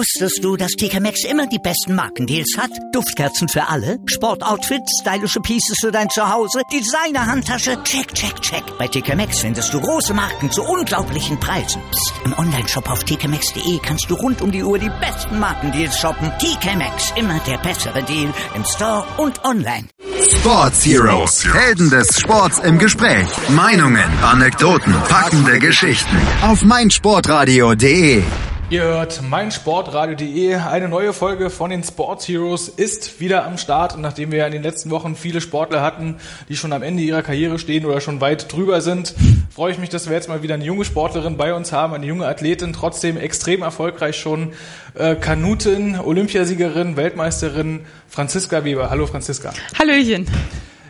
Wusstest du, dass TK Maxx immer die besten Markendeals hat? Duftkerzen für alle, Sportoutfits, stylische Pieces für dein Zuhause, Designer-Handtasche, check, check, check. Bei TK Maxx findest du große Marken zu unglaublichen Preisen. Psst. im Onlineshop auf tkmaxx.de kannst du rund um die Uhr die besten Markendeals shoppen. TK Maxx, immer der bessere Deal im Store und online. Sports Heroes, Helden des Sports im Gespräch. Meinungen, Anekdoten, packende Geschichten. Auf meinsportradio.de. Ihr hört meinsportradio.de. Eine neue Folge von den Sports Heroes ist wieder am Start. Und nachdem wir ja in den letzten Wochen viele Sportler hatten, die schon am Ende ihrer Karriere stehen oder schon weit drüber sind, freue ich mich, dass wir jetzt mal wieder eine junge Sportlerin bei uns haben, eine junge Athletin, trotzdem extrem erfolgreich schon. Äh, Kanutin, Olympiasiegerin, Weltmeisterin Franziska Weber. Hallo Franziska. Hallöchen.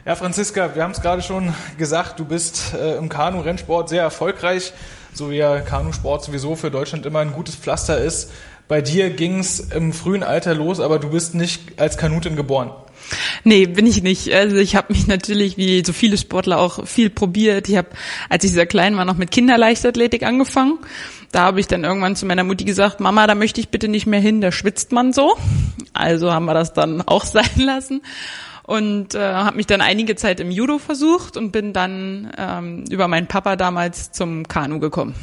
Ja, Franziska, wir haben es gerade schon gesagt, du bist äh, im Kanu-Rennsport sehr erfolgreich so wie ja Kanusport sowieso für Deutschland immer ein gutes Pflaster ist. Bei dir ging es im frühen Alter los, aber du bist nicht als Kanutin geboren. Nee, bin ich nicht. Also ich habe mich natürlich wie so viele Sportler auch viel probiert. Ich habe, als ich sehr klein war, noch mit Kinderleichtathletik angefangen. Da habe ich dann irgendwann zu meiner Mutti gesagt, Mama, da möchte ich bitte nicht mehr hin, da schwitzt man so. Also haben wir das dann auch sein lassen und äh, habe mich dann einige Zeit im Judo versucht und bin dann ähm, über meinen Papa damals zum Kanu gekommen.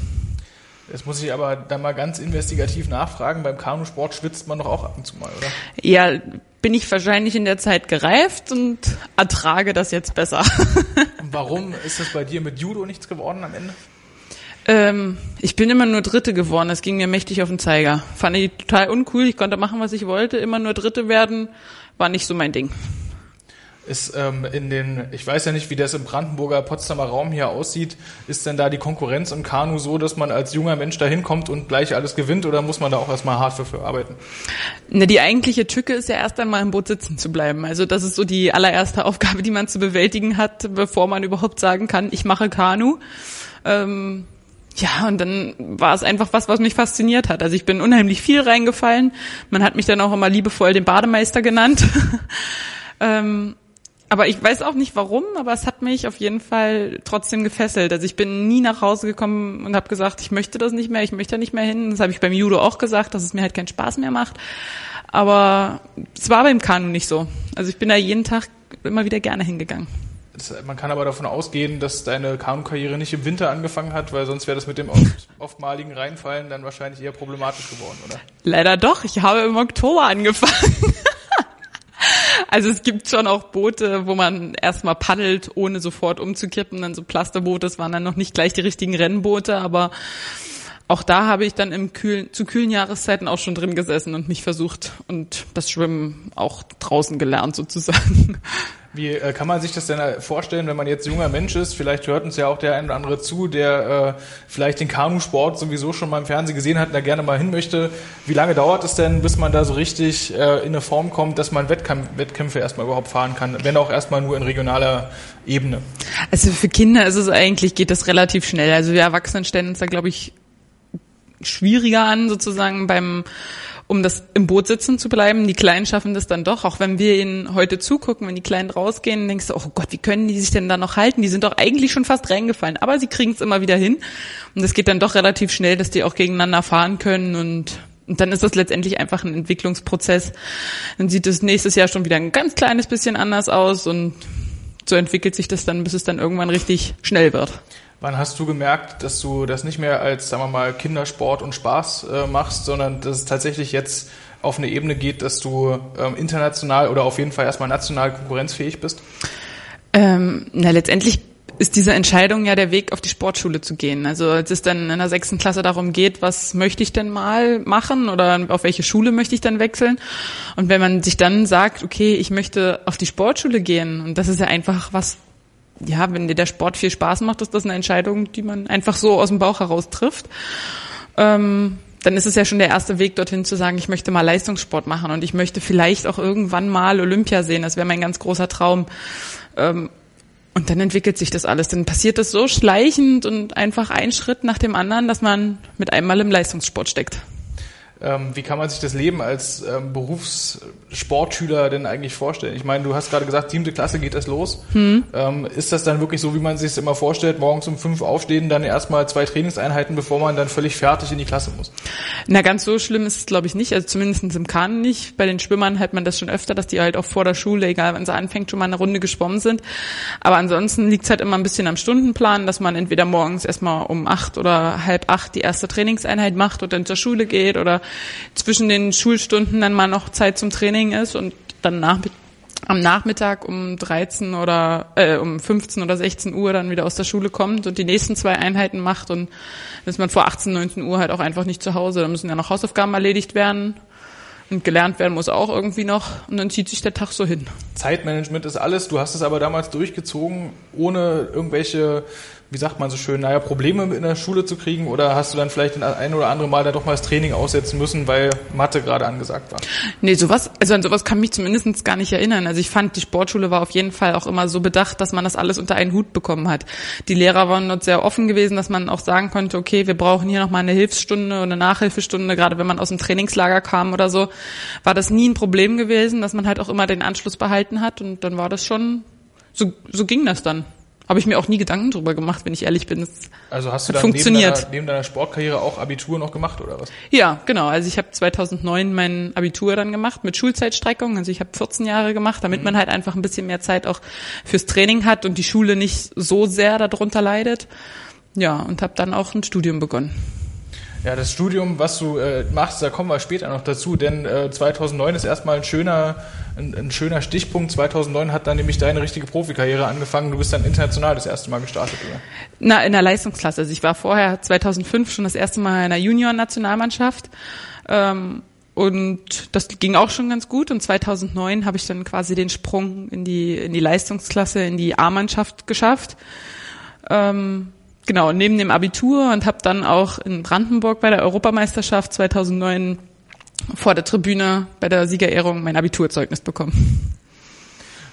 Jetzt muss ich aber da mal ganz investigativ nachfragen. Beim Kanusport schwitzt man doch auch ab und zu mal, oder? Ja, bin ich wahrscheinlich in der Zeit gereift und ertrage das jetzt besser. und warum ist das bei dir mit Judo nichts geworden am Ende? Ähm, ich bin immer nur Dritte geworden. Das ging mir mächtig auf den Zeiger. Fand ich total uncool. Ich konnte machen, was ich wollte. Immer nur Dritte werden war nicht so mein Ding ist ähm, in den, ich weiß ja nicht, wie das im Brandenburger Potsdamer Raum hier aussieht, ist denn da die Konkurrenz im Kanu so, dass man als junger Mensch da hinkommt und gleich alles gewinnt oder muss man da auch erstmal hart für, für arbeiten? Ne, die eigentliche Tücke ist ja erst einmal im Boot sitzen zu bleiben. Also das ist so die allererste Aufgabe, die man zu bewältigen hat, bevor man überhaupt sagen kann, ich mache Kanu. Ähm, ja, und dann war es einfach was, was mich fasziniert hat. Also ich bin unheimlich viel reingefallen. Man hat mich dann auch immer liebevoll den Bademeister genannt. ähm, aber ich weiß auch nicht warum, aber es hat mich auf jeden Fall trotzdem gefesselt. Also ich bin nie nach Hause gekommen und habe gesagt, ich möchte das nicht mehr, ich möchte da nicht mehr hin. Das habe ich beim Judo auch gesagt, dass es mir halt keinen Spaß mehr macht. Aber es war beim Kanu nicht so. Also ich bin da jeden Tag immer wieder gerne hingegangen. Das, man kann aber davon ausgehen, dass deine Kanu-Karriere nicht im Winter angefangen hat, weil sonst wäre das mit dem oftmaligen Reinfallen dann wahrscheinlich eher problematisch geworden, oder? Leider doch. Ich habe im Oktober angefangen. Also es gibt schon auch Boote, wo man erstmal paddelt, ohne sofort umzukippen. Dann so Plasterboote, das waren dann noch nicht gleich die richtigen Rennboote, aber auch da habe ich dann im kühlen, zu kühlen Jahreszeiten auch schon drin gesessen und mich versucht und das Schwimmen auch draußen gelernt sozusagen. Wie äh, kann man sich das denn äh, vorstellen, wenn man jetzt junger Mensch ist? Vielleicht hört uns ja auch der ein oder andere zu, der äh, vielleicht den Kanusport sowieso schon mal im Fernsehen gesehen hat und da gerne mal hin möchte. Wie lange dauert es denn, bis man da so richtig äh, in eine Form kommt, dass man Wettkampf, Wettkämpfe erstmal überhaupt fahren kann, wenn auch erstmal nur in regionaler Ebene? Also für Kinder ist es eigentlich, geht das relativ schnell. Also wir Erwachsenen stellen uns da, glaube ich, schwieriger an, sozusagen beim um das im Boot sitzen zu bleiben. Die Kleinen schaffen das dann doch, auch wenn wir ihnen heute zugucken, wenn die Kleinen rausgehen, denkst du, oh Gott, wie können die sich denn da noch halten? Die sind doch eigentlich schon fast reingefallen, aber sie kriegen es immer wieder hin. Und es geht dann doch relativ schnell, dass die auch gegeneinander fahren können und und dann ist das letztendlich einfach ein Entwicklungsprozess. Dann sieht es nächstes Jahr schon wieder ein ganz kleines bisschen anders aus und so entwickelt sich das dann, bis es dann irgendwann richtig schnell wird. Wann hast du gemerkt, dass du das nicht mehr als, sagen wir mal, Kindersport und Spaß äh, machst, sondern dass es tatsächlich jetzt auf eine Ebene geht, dass du ähm, international oder auf jeden Fall erstmal national konkurrenzfähig bist? Ähm, na, letztendlich ist diese Entscheidung ja der Weg, auf die Sportschule zu gehen. Also als es dann in der sechsten Klasse darum geht, was möchte ich denn mal machen oder auf welche Schule möchte ich dann wechseln. Und wenn man sich dann sagt, okay, ich möchte auf die Sportschule gehen, und das ist ja einfach was, ja, wenn dir der Sport viel Spaß macht, ist das eine Entscheidung, die man einfach so aus dem Bauch heraus trifft. Ähm, dann ist es ja schon der erste Weg dorthin zu sagen, ich möchte mal Leistungssport machen und ich möchte vielleicht auch irgendwann mal Olympia sehen. Das wäre mein ganz großer Traum. Ähm, und dann entwickelt sich das alles. Dann passiert das so schleichend und einfach ein Schritt nach dem anderen, dass man mit einmal im Leistungssport steckt. Ähm, wie kann man sich das Leben als ähm, Berufssportschüler denn eigentlich vorstellen? Ich meine, du hast gerade gesagt, siebte Klasse geht das los. Hm. Ähm, ist das dann wirklich so, wie man sich es immer vorstellt, morgens um fünf aufstehen, dann erstmal zwei Trainingseinheiten, bevor man dann völlig fertig in die Klasse muss? Na, ganz so schlimm ist es, glaube ich, nicht. Also zumindest im Kahn nicht. Bei den Schwimmern hat man das schon öfter, dass die halt auch vor der Schule, egal wann sie anfängt, schon mal eine Runde geschwommen sind. Aber ansonsten liegt es halt immer ein bisschen am Stundenplan, dass man entweder morgens erstmal um acht oder halb acht die erste Trainingseinheit macht und dann zur Schule geht oder zwischen den Schulstunden dann mal noch Zeit zum Training ist und dann nach, am Nachmittag um 13 oder äh, um 15 oder 16 Uhr dann wieder aus der Schule kommt und die nächsten zwei Einheiten macht und dann ist man vor 18, 19 Uhr halt auch einfach nicht zu Hause. Da müssen ja noch Hausaufgaben erledigt werden und gelernt werden muss auch irgendwie noch und dann zieht sich der Tag so hin. Zeitmanagement ist alles. Du hast es aber damals durchgezogen, ohne irgendwelche wie sagt man so schön, naja, Probleme in der Schule zu kriegen oder hast du dann vielleicht ein oder andere Mal da doch mal das Training aussetzen müssen, weil Mathe gerade angesagt war? Nee, sowas, also an sowas kann mich zumindest gar nicht erinnern. Also ich fand, die Sportschule war auf jeden Fall auch immer so bedacht, dass man das alles unter einen Hut bekommen hat. Die Lehrer waren dort sehr offen gewesen, dass man auch sagen konnte, okay, wir brauchen hier nochmal eine Hilfsstunde oder eine Nachhilfestunde, gerade wenn man aus dem Trainingslager kam oder so, war das nie ein Problem gewesen, dass man halt auch immer den Anschluss behalten hat und dann war das schon, so, so ging das dann. Habe ich mir auch nie Gedanken drüber gemacht, wenn ich ehrlich bin. Es also hast du dann funktioniert. Neben, deiner, neben deiner Sportkarriere auch Abitur noch gemacht oder was? Ja, genau. Also ich habe 2009 mein Abitur dann gemacht mit Schulzeitstreckung. Also ich habe 14 Jahre gemacht, damit mhm. man halt einfach ein bisschen mehr Zeit auch fürs Training hat und die Schule nicht so sehr darunter leidet. Ja, und habe dann auch ein Studium begonnen. Ja, das Studium, was du äh, machst, da kommen wir später noch dazu, denn äh, 2009 ist erstmal ein schöner, ein, ein, schöner Stichpunkt. 2009 hat dann nämlich deine richtige Profikarriere angefangen. Du bist dann international das erste Mal gestartet, oder? Na, in der Leistungsklasse. Also ich war vorher 2005 schon das erste Mal in der Junior-Nationalmannschaft. Ähm, und das ging auch schon ganz gut. Und 2009 habe ich dann quasi den Sprung in die, in die Leistungsklasse, in die A-Mannschaft geschafft. Ähm, genau, neben dem Abitur und habe dann auch in Brandenburg bei der Europameisterschaft 2009 vor der Tribüne bei der Siegerehrung mein Abiturzeugnis bekommen.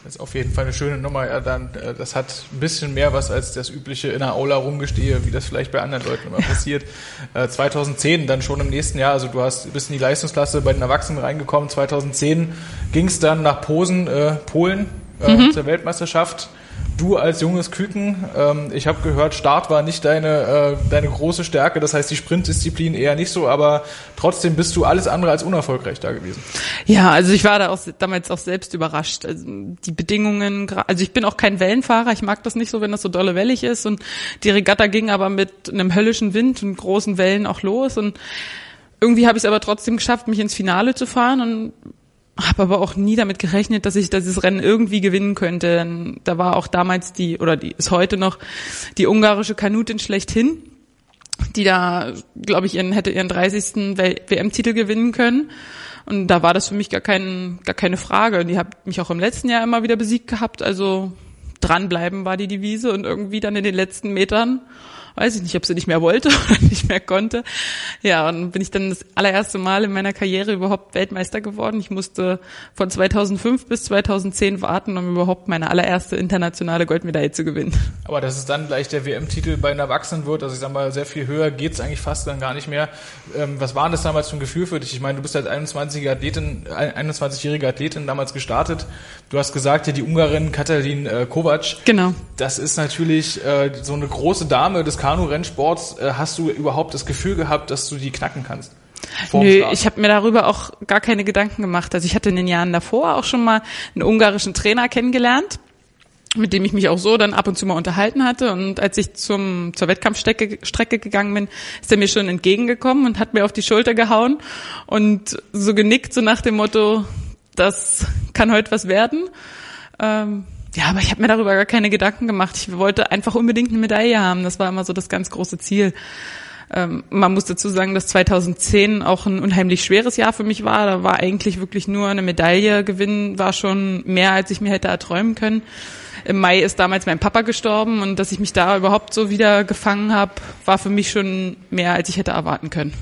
Das ist auf jeden Fall eine schöne Nummer. Ja, dann, äh, das hat ein bisschen mehr was als das übliche in der Aula rumgestehe, wie das vielleicht bei anderen Leuten immer passiert. 2010 äh, dann schon im nächsten Jahr, also du hast bist in die Leistungsklasse bei den Erwachsenen reingekommen. 2010 ging es dann nach Posen, äh, Polen äh, mhm. zur Weltmeisterschaft. Du als junges Küken, ähm, ich habe gehört, Start war nicht deine, äh, deine große Stärke, das heißt die Sprintdisziplin eher nicht so, aber trotzdem bist du alles andere als unerfolgreich da gewesen. Ja, also ich war da auch damals auch selbst überrascht. Also die Bedingungen, also ich bin auch kein Wellenfahrer, ich mag das nicht so, wenn das so dolle wellig ist. Und die Regatta ging aber mit einem höllischen Wind und großen Wellen auch los. Und irgendwie habe ich es aber trotzdem geschafft, mich ins Finale zu fahren. Und habe aber auch nie damit gerechnet, dass ich dieses Rennen irgendwie gewinnen könnte. Da war auch damals die, oder die ist heute noch, die ungarische Kanutin schlechthin, die da, glaube ich, ihren, hätte ihren 30. WM-Titel gewinnen können. Und da war das für mich gar, kein, gar keine Frage. Und die hat mich auch im letzten Jahr immer wieder besiegt gehabt. Also dranbleiben war die Devise und irgendwie dann in den letzten Metern weiß ich nicht, ob sie nicht mehr wollte oder nicht mehr konnte. Ja, und bin ich dann das allererste Mal in meiner Karriere überhaupt Weltmeister geworden. Ich musste von 2005 bis 2010 warten, um überhaupt meine allererste internationale Goldmedaille zu gewinnen. Aber dass es dann gleich der WM-Titel bei den Erwachsenen wird, also ich sag mal, sehr viel höher geht's eigentlich fast dann gar nicht mehr. Ähm, was war das damals für ein Gefühl für dich? Ich meine, du bist als 21-jährige Athletin, 21-jährige Athletin damals gestartet. Du hast gesagt, ja, die Ungarin Katalin äh, Kovac. Genau. Das ist natürlich äh, so eine große Dame des Kanu-Rennsports. Äh, hast du überhaupt das Gefühl gehabt, dass du die knacken kannst? Nö, Start. ich habe mir darüber auch gar keine Gedanken gemacht. Also ich hatte in den Jahren davor auch schon mal einen ungarischen Trainer kennengelernt, mit dem ich mich auch so dann ab und zu mal unterhalten hatte. Und als ich zum, zur Wettkampfstrecke Strecke gegangen bin, ist er mir schon entgegengekommen und hat mir auf die Schulter gehauen und so genickt, so nach dem Motto, das kann heute was werden. Ähm, ja, aber ich habe mir darüber gar keine Gedanken gemacht. Ich wollte einfach unbedingt eine Medaille haben. Das war immer so das ganz große Ziel. Ähm, man muss dazu sagen, dass 2010 auch ein unheimlich schweres Jahr für mich war. Da war eigentlich wirklich nur eine Medaille gewinnen, war schon mehr, als ich mir hätte erträumen können. Im Mai ist damals mein Papa gestorben und dass ich mich da überhaupt so wieder gefangen habe, war für mich schon mehr, als ich hätte erwarten können.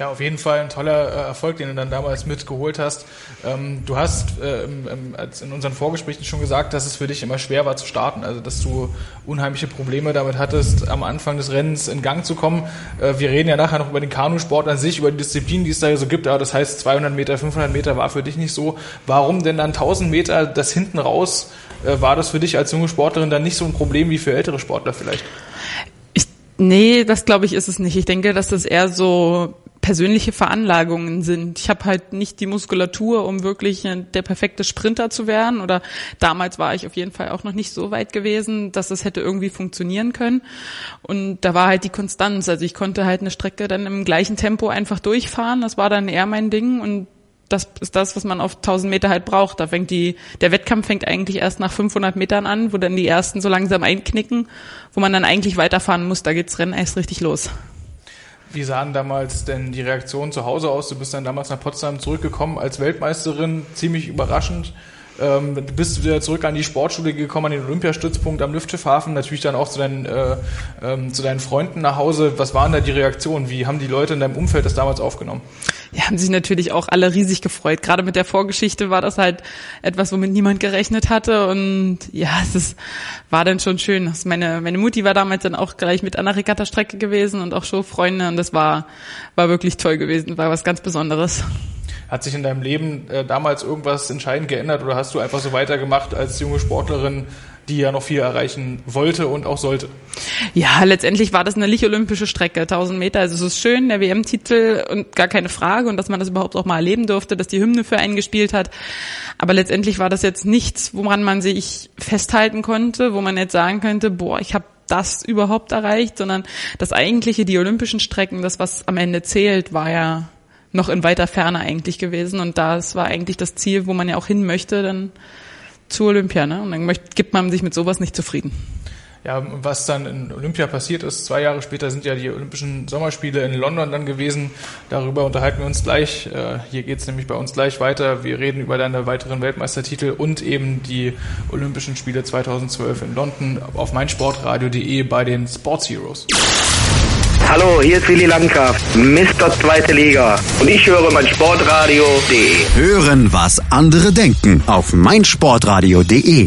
Ja, auf jeden Fall ein toller äh, Erfolg, den du dann damals mitgeholt hast. Ähm, du hast äh, in unseren Vorgesprächen schon gesagt, dass es für dich immer schwer war zu starten, also dass du unheimliche Probleme damit hattest, am Anfang des Rennens in Gang zu kommen. Äh, wir reden ja nachher noch über den Kanusport an sich, über die Disziplinen, die es da so gibt, aber das heißt 200 Meter, 500 Meter war für dich nicht so. Warum denn dann 1000 Meter, das hinten raus, war das für dich als junge Sportlerin dann nicht so ein Problem wie für ältere Sportler vielleicht? Ich, nee, das glaube ich ist es nicht. Ich denke, dass das eher so persönliche Veranlagungen sind. Ich habe halt nicht die Muskulatur, um wirklich der perfekte Sprinter zu werden. Oder damals war ich auf jeden Fall auch noch nicht so weit gewesen, dass es hätte irgendwie funktionieren können. Und da war halt die Konstanz. Also ich konnte halt eine Strecke dann im gleichen Tempo einfach durchfahren. Das war dann eher mein Ding. Und das ist das, was man auf 1000 Meter halt braucht. Da fängt die, der Wettkampf fängt eigentlich erst nach 500 Metern an, wo dann die ersten so langsam einknicken, wo man dann eigentlich weiterfahren muss. Da geht's Rennen erst richtig los. Wie sahen damals denn die Reaktionen zu Hause aus? Du bist dann damals nach Potsdam zurückgekommen als Weltmeisterin, ziemlich überraschend. Ähm, du bist wieder zurück an die Sportschule gekommen, an den Olympiastützpunkt am Lüfteschiffhafen, natürlich dann auch zu deinen, äh, ähm, zu deinen Freunden nach Hause. Was waren da die Reaktionen? Wie haben die Leute in deinem Umfeld das damals aufgenommen? Ja, haben sich natürlich auch alle riesig gefreut. Gerade mit der Vorgeschichte war das halt etwas, womit niemand gerechnet hatte. Und ja, es ist, war dann schon schön. Meine, meine Mutti war damals dann auch gleich mit an der Regatta-Strecke gewesen und auch Showfreunde. Und das war, war wirklich toll gewesen, war was ganz Besonderes. Hat sich in deinem Leben äh, damals irgendwas entscheidend geändert oder hast du einfach so weitergemacht als junge Sportlerin, die ja noch viel erreichen wollte und auch sollte? Ja, letztendlich war das eine nicht-olympische Strecke, 1000 Meter. Also es ist schön, der WM-Titel und gar keine Frage und dass man das überhaupt auch mal erleben durfte, dass die Hymne für einen gespielt hat. Aber letztendlich war das jetzt nichts, woran man sich festhalten konnte, wo man jetzt sagen könnte, boah, ich habe das überhaupt erreicht, sondern das eigentliche, die olympischen Strecken, das, was am Ende zählt, war ja noch in weiter Ferne eigentlich gewesen. Und das war eigentlich das Ziel, wo man ja auch hin möchte, dann zu Olympia. Ne? Und dann möchte, gibt man sich mit sowas nicht zufrieden. Ja, was dann in Olympia passiert ist, zwei Jahre später sind ja die Olympischen Sommerspiele in London dann gewesen. Darüber unterhalten wir uns gleich. Äh, hier geht's nämlich bei uns gleich weiter. Wir reden über deine weiteren Weltmeistertitel und eben die Olympischen Spiele 2012 in London auf meinsportradio.de bei den Sports Heroes. Hallo, hier ist Willi Landgraf, Mr. Zweite Liga. Und ich höre mein Sportradio.de. Hören, was andere denken auf meinsportradio.de.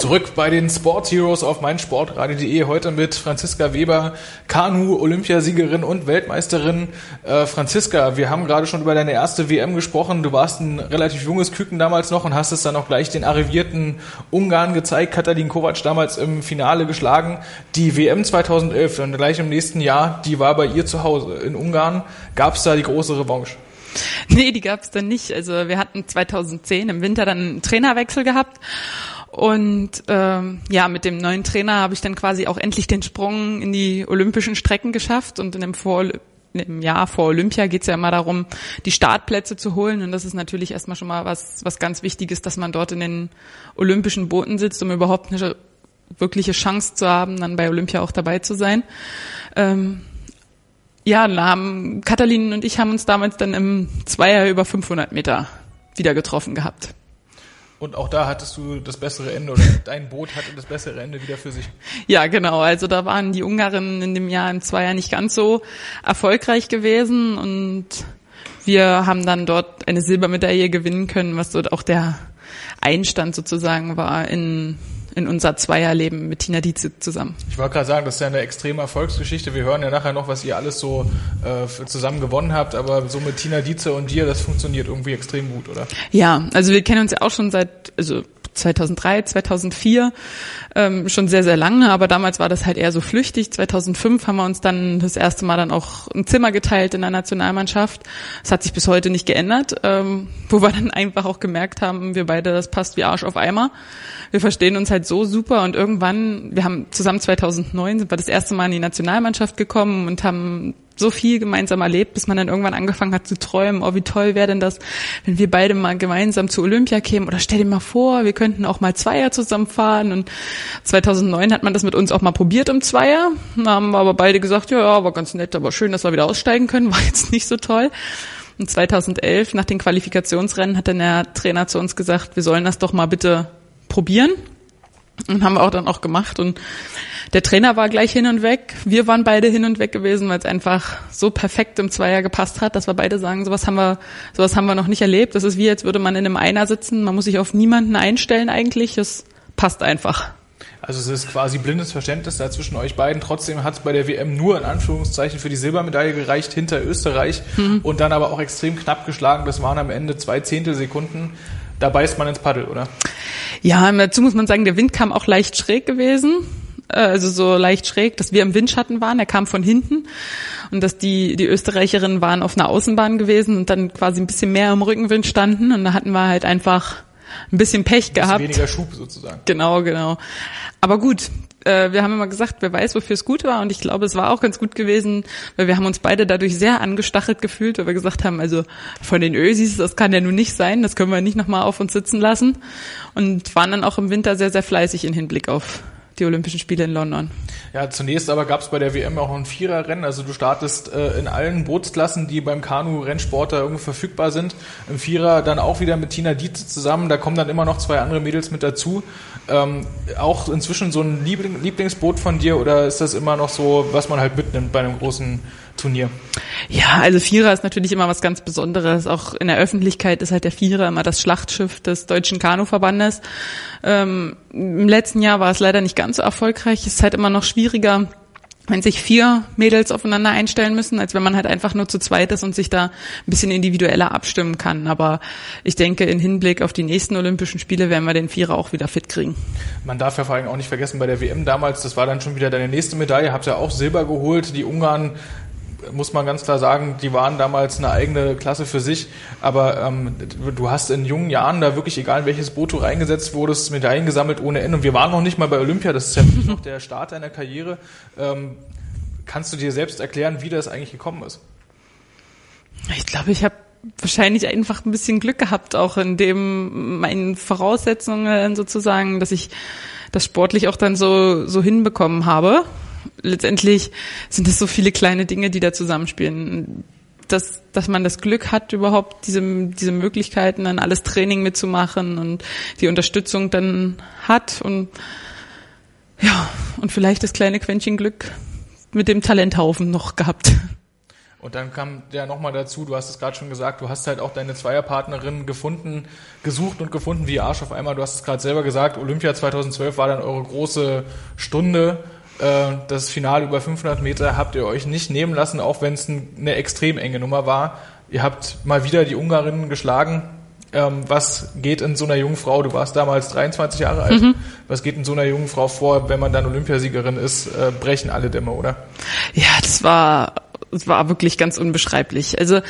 Zurück bei den Sports Heroes auf meinsportradio.de. Heute mit Franziska Weber, Kanu-Olympiasiegerin und Weltmeisterin. Äh, Franziska, wir haben gerade schon über deine erste WM gesprochen. Du warst ein relativ junges Küken damals noch und hast es dann auch gleich den arrivierten Ungarn gezeigt. Katalin Kovac damals im Finale geschlagen. Die WM 2011, dann gleich im nächsten Jahr, die war bei ihr zu Hause in Ungarn. Gab es da die große Revanche? Nee, die gab es dann nicht. Also wir hatten 2010 im Winter dann einen Trainerwechsel gehabt und ähm, ja, mit dem neuen Trainer habe ich dann quasi auch endlich den Sprung in die olympischen Strecken geschafft. Und in dem, vor, im Jahr vor Olympia geht es ja immer darum, die Startplätze zu holen. Und das ist natürlich erstmal schon mal was, was ganz Wichtiges, dass man dort in den olympischen Booten sitzt, um überhaupt eine wirkliche Chance zu haben, dann bei Olympia auch dabei zu sein. Ähm, ja, haben, Katalin und ich haben uns damals dann im Zweier über 500 Meter wieder getroffen gehabt. Und auch da hattest du das bessere Ende oder dein Boot hatte das bessere Ende wieder für sich. Ja, genau. Also da waren die Ungarinnen in dem Jahr im Zweier nicht ganz so erfolgreich gewesen und wir haben dann dort eine Silbermedaille gewinnen können, was dort auch der Einstand sozusagen war in in unser Zweierleben mit Tina Dietze zusammen. Ich wollte gerade sagen, das ist ja eine extreme Erfolgsgeschichte. Wir hören ja nachher noch, was ihr alles so äh, zusammen gewonnen habt, aber so mit Tina Dietze und dir, das funktioniert irgendwie extrem gut, oder? Ja, also wir kennen uns ja auch schon seit, also 2003, 2004 ähm, schon sehr, sehr lange, aber damals war das halt eher so flüchtig. 2005 haben wir uns dann das erste Mal dann auch ein Zimmer geteilt in der Nationalmannschaft. Das hat sich bis heute nicht geändert, ähm, wo wir dann einfach auch gemerkt haben, wir beide, das passt wie Arsch auf Eimer. Wir verstehen uns halt so super und irgendwann, wir haben zusammen 2009 sind wir das erste Mal in die Nationalmannschaft gekommen und haben so viel gemeinsam erlebt, bis man dann irgendwann angefangen hat zu träumen, oh, wie toll wäre denn das, wenn wir beide mal gemeinsam zu Olympia kämen oder stell dir mal vor, wir könnten auch mal Zweier zusammenfahren und 2009 hat man das mit uns auch mal probiert im Zweier, da haben wir aber beide gesagt, ja, ja, war ganz nett, aber schön, dass wir wieder aussteigen können, war jetzt nicht so toll. Und 2011, nach den Qualifikationsrennen, hat dann der Trainer zu uns gesagt, wir sollen das doch mal bitte probieren. Und haben wir auch dann auch gemacht. Und der Trainer war gleich hin und weg. Wir waren beide hin und weg gewesen, weil es einfach so perfekt im Zweier gepasst hat, dass wir beide sagen, sowas haben wir, sowas haben wir noch nicht erlebt. Das ist wie, als würde man in einem Einer sitzen. Man muss sich auf niemanden einstellen eigentlich. Es passt einfach. Also es ist quasi blindes Verständnis da zwischen euch beiden. Trotzdem hat es bei der WM nur in Anführungszeichen für die Silbermedaille gereicht hinter Österreich mhm. und dann aber auch extrem knapp geschlagen. Das waren am Ende zwei Zehntelsekunden. Da beißt man ins Paddel, oder? Ja, dazu muss man sagen, der Wind kam auch leicht schräg gewesen äh, also so leicht schräg, dass wir im Windschatten waren, er kam von hinten und dass die, die Österreicherinnen waren auf einer Außenbahn gewesen und dann quasi ein bisschen mehr im Rückenwind standen und da hatten wir halt einfach ein bisschen Pech gehabt. Weniger Schub sozusagen. Genau, genau. Aber gut, äh, wir haben immer gesagt, wer weiß, wofür es gut war. Und ich glaube, es war auch ganz gut gewesen, weil wir haben uns beide dadurch sehr angestachelt gefühlt, weil wir gesagt haben, also von den Ösis, das kann ja nun nicht sein, das können wir nicht nochmal auf uns sitzen lassen. Und waren dann auch im Winter sehr, sehr fleißig in Hinblick auf die Olympischen Spiele in London. Ja, zunächst aber gab es bei der WM auch ein Viererrennen. Also du startest äh, in allen Bootsklassen, die beim Kanu-Rennsport da irgendwie verfügbar sind. Im Vierer dann auch wieder mit Tina Dietze zusammen. Da kommen dann immer noch zwei andere Mädels mit dazu. Ähm, auch inzwischen so ein Liebling Lieblingsboot von dir oder ist das immer noch so, was man halt mitnimmt bei einem großen Turnier? Ja, also Vierer ist natürlich immer was ganz Besonderes. Auch in der Öffentlichkeit ist halt der Vierer immer das Schlachtschiff des Deutschen Kanuverbandes. Ähm, Im letzten Jahr war es leider nicht ganz so erfolgreich. Es ist halt immer noch schwieriger, wenn sich vier Mädels aufeinander einstellen müssen, als wenn man halt einfach nur zu zweit ist und sich da ein bisschen individueller abstimmen kann. Aber ich denke, in Hinblick auf die nächsten Olympischen Spiele werden wir den Vierer auch wieder fit kriegen. Man darf ja vor allem auch nicht vergessen, bei der WM damals, das war dann schon wieder deine nächste Medaille, habt ja auch Silber geholt. Die Ungarn muss man ganz klar sagen, die waren damals eine eigene Klasse für sich. Aber ähm, du hast in jungen Jahren da wirklich, egal in welches Boot du reingesetzt wurdest, Medaillen gesammelt ohne Ende. Und wir waren noch nicht mal bei Olympia, das ist ja noch der Start deiner Karriere. Ähm, kannst du dir selbst erklären, wie das eigentlich gekommen ist? Ich glaube, ich habe wahrscheinlich einfach ein bisschen Glück gehabt, auch in dem meinen Voraussetzungen sozusagen, dass ich das sportlich auch dann so, so hinbekommen habe letztendlich sind es so viele kleine Dinge, die da zusammenspielen. Dass, dass man das Glück hat, überhaupt diese, diese Möglichkeiten, dann alles Training mitzumachen und die Unterstützung dann hat und ja, und vielleicht das kleine Quäntchen Glück mit dem Talenthaufen noch gehabt. Und dann kam ja nochmal dazu, du hast es gerade schon gesagt, du hast halt auch deine Zweierpartnerin gefunden, gesucht und gefunden wie Arsch auf einmal. Du hast es gerade selber gesagt, Olympia 2012 war dann eure große Stunde das Finale über 500 Meter habt ihr euch nicht nehmen lassen, auch wenn es eine extrem enge Nummer war. Ihr habt mal wieder die Ungarinnen geschlagen. Ähm, was geht in so einer jungen Frau, du warst damals 23 Jahre alt, mhm. was geht in so einer jungen Frau vor, wenn man dann Olympiasiegerin ist, äh, brechen alle Dämme, oder? Ja, das war, das war wirklich ganz unbeschreiblich. Also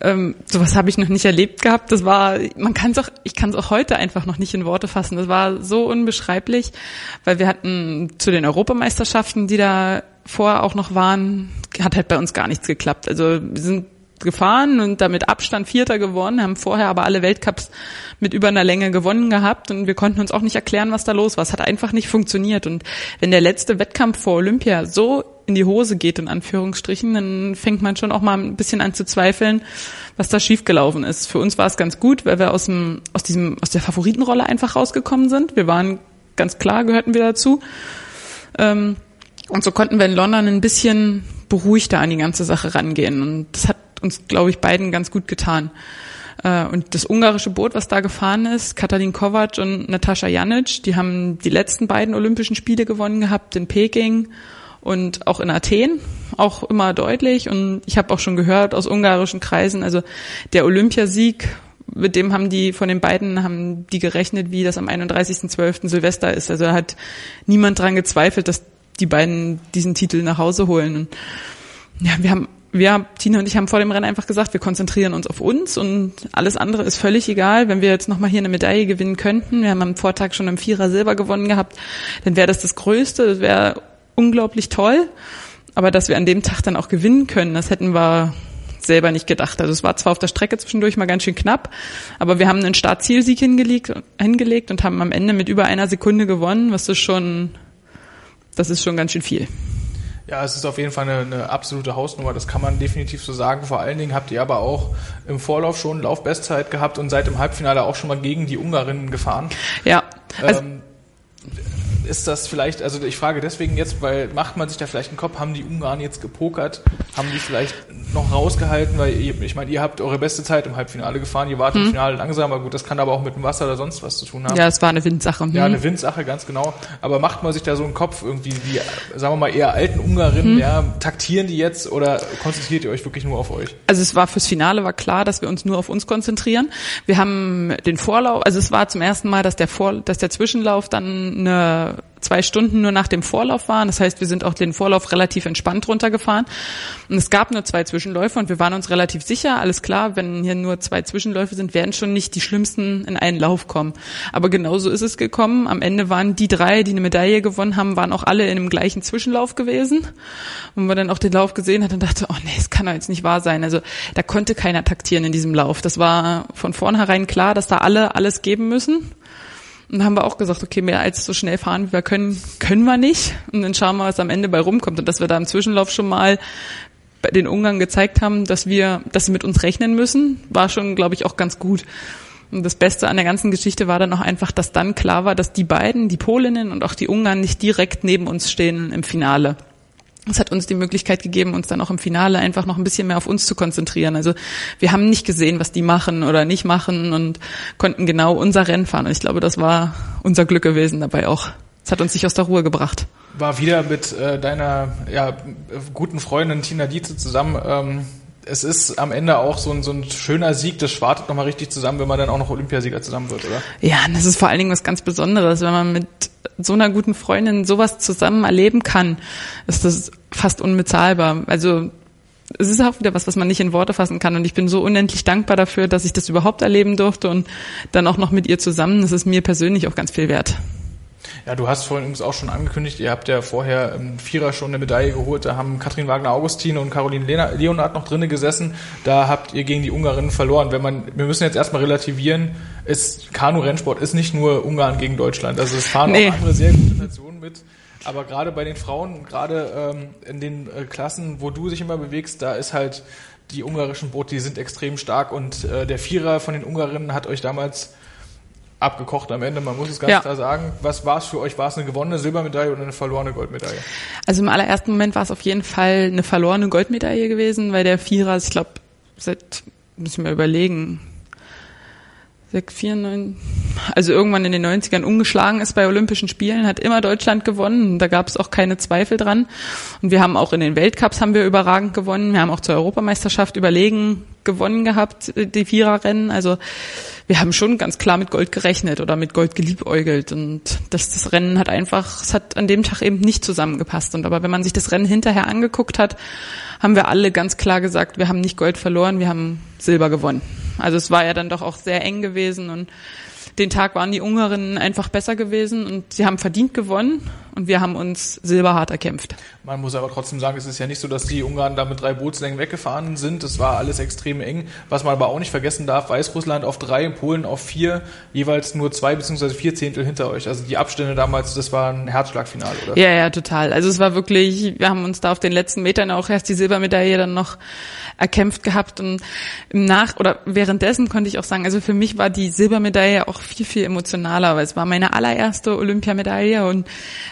ähm, sowas habe ich noch nicht erlebt gehabt. Das war, man kann es auch, ich kann es auch heute einfach noch nicht in Worte fassen. Das war so unbeschreiblich, weil wir hatten zu den Europameisterschaften, die da vorher auch noch waren, hat halt bei uns gar nichts geklappt. Also wir sind gefahren und damit Abstand Vierter gewonnen, haben vorher aber alle Weltcups mit über einer Länge gewonnen gehabt und wir konnten uns auch nicht erklären, was da los war. Es hat einfach nicht funktioniert und wenn der letzte Wettkampf vor Olympia so in die Hose geht, in Anführungsstrichen, dann fängt man schon auch mal ein bisschen an zu zweifeln, was da schiefgelaufen ist. Für uns war es ganz gut, weil wir aus dem, aus diesem, aus der Favoritenrolle einfach rausgekommen sind. Wir waren ganz klar, gehörten wir dazu. Ähm, und so konnten wir in London ein bisschen beruhigter an die ganze Sache rangehen. Und das hat uns, glaube ich, beiden ganz gut getan. Äh, und das ungarische Boot, was da gefahren ist, Katalin Kovac und Natascha Janic, die haben die letzten beiden Olympischen Spiele gewonnen gehabt in Peking und auch in Athen, auch immer deutlich. Und ich habe auch schon gehört aus ungarischen Kreisen, also der Olympiasieg, mit dem haben die von den beiden haben die gerechnet, wie das am 31.12. Silvester ist. Also da hat niemand dran gezweifelt, dass die beiden diesen Titel nach Hause holen. Und ja, wir haben wir, Tina und ich haben vor dem Rennen einfach gesagt, wir konzentrieren uns auf uns und alles andere ist völlig egal. Wenn wir jetzt nochmal hier eine Medaille gewinnen könnten, wir haben am Vortag schon im Vierer Silber gewonnen gehabt, dann wäre das das Größte, das wäre unglaublich toll. Aber dass wir an dem Tag dann auch gewinnen können, das hätten wir selber nicht gedacht. Also es war zwar auf der Strecke zwischendurch mal ganz schön knapp, aber wir haben einen Startzielsieg hingelegt, hingelegt und haben am Ende mit über einer Sekunde gewonnen, was ist schon, das ist schon ganz schön viel. Ja, es ist auf jeden Fall eine, eine, absolute Hausnummer, das kann man definitiv so sagen. Vor allen Dingen habt ihr aber auch im Vorlauf schon Laufbestzeit gehabt und seit dem Halbfinale auch schon mal gegen die Ungarinnen gefahren. Ja. Also ähm, ist das vielleicht, also ich frage deswegen jetzt, weil macht man sich da vielleicht einen Kopf, haben die Ungarn jetzt gepokert, haben die vielleicht noch rausgehalten, weil ihr, ich meine, ihr habt eure beste Zeit im Halbfinale gefahren, ihr wart mhm. im Finale langsam, aber gut, das kann aber auch mit dem Wasser oder sonst was zu tun haben. Ja, es war eine Windsache. Ja, eine Windsache, ganz genau. Aber macht man sich da so einen Kopf irgendwie, die, sagen wir mal, eher alten Ungarinnen, mhm. ja, taktieren die jetzt oder konzentriert ihr euch wirklich nur auf euch? Also es war fürs Finale war klar, dass wir uns nur auf uns konzentrieren. Wir haben den Vorlauf, also es war zum ersten Mal, dass der Vor, dass der Zwischenlauf dann eine zwei Stunden nur nach dem Vorlauf waren. Das heißt, wir sind auch den Vorlauf relativ entspannt runtergefahren. Und es gab nur zwei Zwischenläufe und wir waren uns relativ sicher, alles klar, wenn hier nur zwei Zwischenläufe sind, werden schon nicht die schlimmsten in einen Lauf kommen. Aber genauso ist es gekommen. Am Ende waren die drei, die eine Medaille gewonnen haben, waren auch alle in dem gleichen Zwischenlauf gewesen. Und man dann auch den Lauf gesehen hat und dachte, oh nee, es kann doch jetzt nicht wahr sein. Also da konnte keiner taktieren in diesem Lauf. Das war von vornherein klar, dass da alle alles geben müssen. Und dann haben wir auch gesagt, okay, mehr als so schnell fahren wie wir können, können wir nicht. Und dann schauen wir, was am Ende bei rumkommt. Und dass wir da im Zwischenlauf schon mal bei den Ungarn gezeigt haben, dass wir, dass sie mit uns rechnen müssen, war schon, glaube ich, auch ganz gut. Und das Beste an der ganzen Geschichte war dann auch einfach, dass dann klar war, dass die beiden, die Polinnen und auch die Ungarn nicht direkt neben uns stehen im Finale. Es hat uns die Möglichkeit gegeben, uns dann auch im Finale einfach noch ein bisschen mehr auf uns zu konzentrieren. Also wir haben nicht gesehen, was die machen oder nicht machen und konnten genau unser Rennen fahren. Und ich glaube, das war unser Glück gewesen dabei auch. Es hat uns nicht aus der Ruhe gebracht. War wieder mit äh, deiner ja, guten Freundin Tina Dietze zusammen. Ähm, es ist am Ende auch so ein, so ein schöner Sieg, das schwartet nochmal richtig zusammen, wenn man dann auch noch Olympiasieger zusammen wird, oder? Ja, das ist vor allen Dingen was ganz Besonderes, wenn man mit so einer guten Freundin sowas zusammen erleben kann, ist das fast unbezahlbar. Also es ist auch wieder was, was man nicht in Worte fassen kann. Und ich bin so unendlich dankbar dafür, dass ich das überhaupt erleben durfte und dann auch noch mit ihr zusammen. Das ist mir persönlich auch ganz viel wert. Ja, du hast vorhin übrigens auch schon angekündigt, ihr habt ja vorher im Vierer schon eine Medaille geholt. Da haben Katrin Wagner-Augustin und Caroline Leonard noch drinnen gesessen. Da habt ihr gegen die Ungarinnen verloren. Wenn man, wir müssen jetzt erstmal relativieren, ist Kanu-Rennsport ist nicht nur Ungarn gegen Deutschland. Also es fahren nee. auch andere sehr gute Nationen mit. Aber gerade bei den Frauen, gerade ähm, in den äh, Klassen, wo du dich immer bewegst, da ist halt die ungarischen Boote, die sind extrem stark und äh, der Vierer von den Ungarinnen hat euch damals abgekocht am Ende, man muss es ganz ja. klar sagen. Was war es für euch? War es eine gewonnene Silbermedaille oder eine verlorene Goldmedaille? Also im allerersten Moment war es auf jeden Fall eine verlorene Goldmedaille gewesen, weil der Vierer, ich glaube, seit, muss ich mir überlegen, 6, 4, 9, also irgendwann in den 90ern umgeschlagen ist bei Olympischen Spielen, hat immer Deutschland gewonnen. Da gab es auch keine Zweifel dran. Und wir haben auch in den Weltcups haben wir überragend gewonnen. Wir haben auch zur Europameisterschaft überlegen gewonnen gehabt, die Viererrennen. Also wir haben schon ganz klar mit Gold gerechnet oder mit Gold geliebäugelt. Und das, das Rennen hat einfach, es hat an dem Tag eben nicht zusammengepasst. Und aber wenn man sich das Rennen hinterher angeguckt hat, haben wir alle ganz klar gesagt, wir haben nicht Gold verloren, wir haben Silber gewonnen. Also es war ja dann doch auch sehr eng gewesen und den Tag waren die Ungarinnen einfach besser gewesen und sie haben verdient gewonnen und wir haben uns silberhart erkämpft. Man muss aber trotzdem sagen, es ist ja nicht so, dass die Ungarn da mit drei Bootslängen weggefahren sind. Es war alles extrem eng. Was man aber auch nicht vergessen darf, Weißrussland auf drei, Polen auf vier, jeweils nur zwei beziehungsweise vier Zehntel hinter euch. Also die Abstände damals, das war ein Herzschlagfinale, oder? Ja, ja, total. Also es war wirklich, wir haben uns da auf den letzten Metern auch erst die Silbermedaille dann noch erkämpft gehabt und im Nach- oder währenddessen konnte ich auch sagen, also für mich war die Silbermedaille auch viel, viel emotionaler, weil es war meine allererste Olympiamedaille und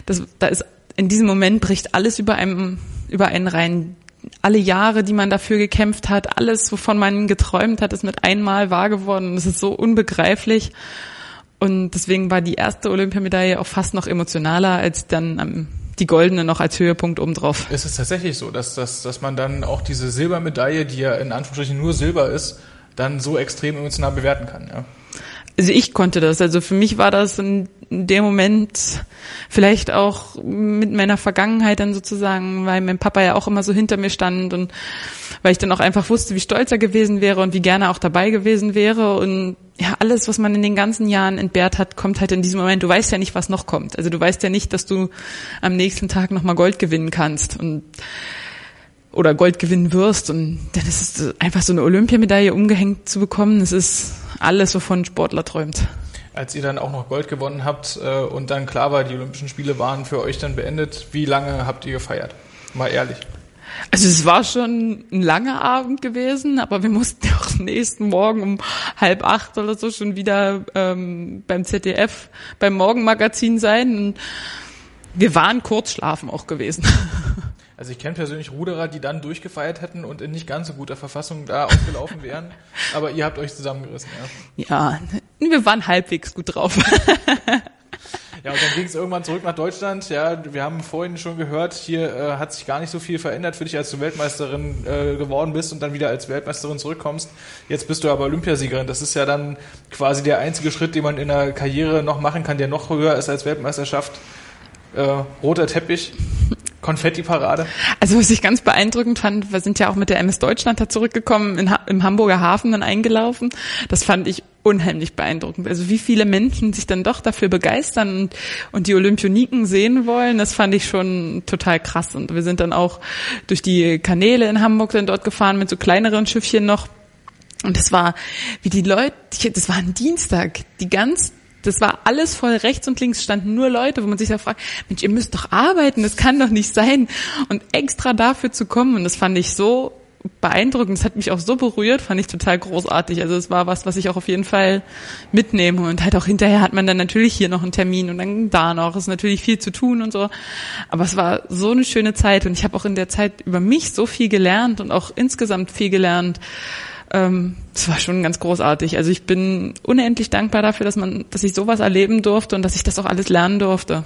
das, da ist in diesem Moment bricht alles über einem, über einen rein. Alle Jahre, die man dafür gekämpft hat, alles, wovon man geträumt hat, ist mit einmal wahr geworden. Das ist so unbegreiflich. Und deswegen war die erste Olympiamedaille auch fast noch emotionaler als dann die goldene noch als Höhepunkt obendrauf. Ist es tatsächlich so, dass, dass, dass man dann auch diese Silbermedaille, die ja in Anführungsstrichen nur Silber ist, dann so extrem emotional bewerten kann, ja? Also ich konnte das. Also für mich war das in dem Moment vielleicht auch mit meiner Vergangenheit dann sozusagen, weil mein Papa ja auch immer so hinter mir stand und weil ich dann auch einfach wusste, wie stolz er gewesen wäre und wie gerne er auch dabei gewesen wäre und ja, alles, was man in den ganzen Jahren entbehrt hat, kommt halt in diesem Moment. Du weißt ja nicht, was noch kommt. Also du weißt ja nicht, dass du am nächsten Tag nochmal Gold gewinnen kannst und oder Gold gewinnen wirst und dann ist es einfach so eine Olympiamedaille umgehängt zu bekommen. Das ist alles, wovon ein Sportler träumt. Als ihr dann auch noch Gold gewonnen habt äh, und dann klar war, die Olympischen Spiele waren für euch dann beendet, wie lange habt ihr gefeiert? Mal ehrlich. Also es war schon ein langer Abend gewesen, aber wir mussten auch nächsten Morgen um halb acht oder so schon wieder ähm, beim ZDF beim Morgenmagazin sein. Und Wir waren kurz schlafen auch gewesen. Also ich kenne persönlich Ruderer, die dann durchgefeiert hätten und in nicht ganz so guter Verfassung da aufgelaufen wären. Aber ihr habt euch zusammengerissen, ja. Ja, wir waren halbwegs gut drauf. Ja, und dann ging es irgendwann zurück nach Deutschland. Ja, wir haben vorhin schon gehört, hier äh, hat sich gar nicht so viel verändert für dich, als du Weltmeisterin äh, geworden bist und dann wieder als Weltmeisterin zurückkommst. Jetzt bist du aber Olympiasiegerin. Das ist ja dann quasi der einzige Schritt, den man in der Karriere noch machen kann, der noch höher ist als Weltmeisterschaft. Äh, roter Teppich. Konfetti-Parade? Also was ich ganz beeindruckend fand, wir sind ja auch mit der MS Deutschland da zurückgekommen, in, im Hamburger Hafen dann eingelaufen. Das fand ich unheimlich beeindruckend. Also wie viele Menschen sich dann doch dafür begeistern und, und die Olympioniken sehen wollen, das fand ich schon total krass. Und wir sind dann auch durch die Kanäle in Hamburg dann dort gefahren mit so kleineren Schiffchen noch. Und das war, wie die Leute, das war ein Dienstag, die ganz das war alles voll. Rechts und links standen nur Leute, wo man sich da fragt, Mensch, ihr müsst doch arbeiten, das kann doch nicht sein. Und extra dafür zu kommen, und das fand ich so beeindruckend, das hat mich auch so berührt, fand ich total großartig. Also es war was, was ich auch auf jeden Fall mitnehme. Und halt auch hinterher hat man dann natürlich hier noch einen Termin und dann da noch. Es ist natürlich viel zu tun und so. Aber es war so eine schöne Zeit und ich habe auch in der Zeit über mich so viel gelernt und auch insgesamt viel gelernt ähm, das war schon ganz großartig. Also ich bin unendlich dankbar dafür, dass man, dass ich sowas erleben durfte und dass ich das auch alles lernen durfte.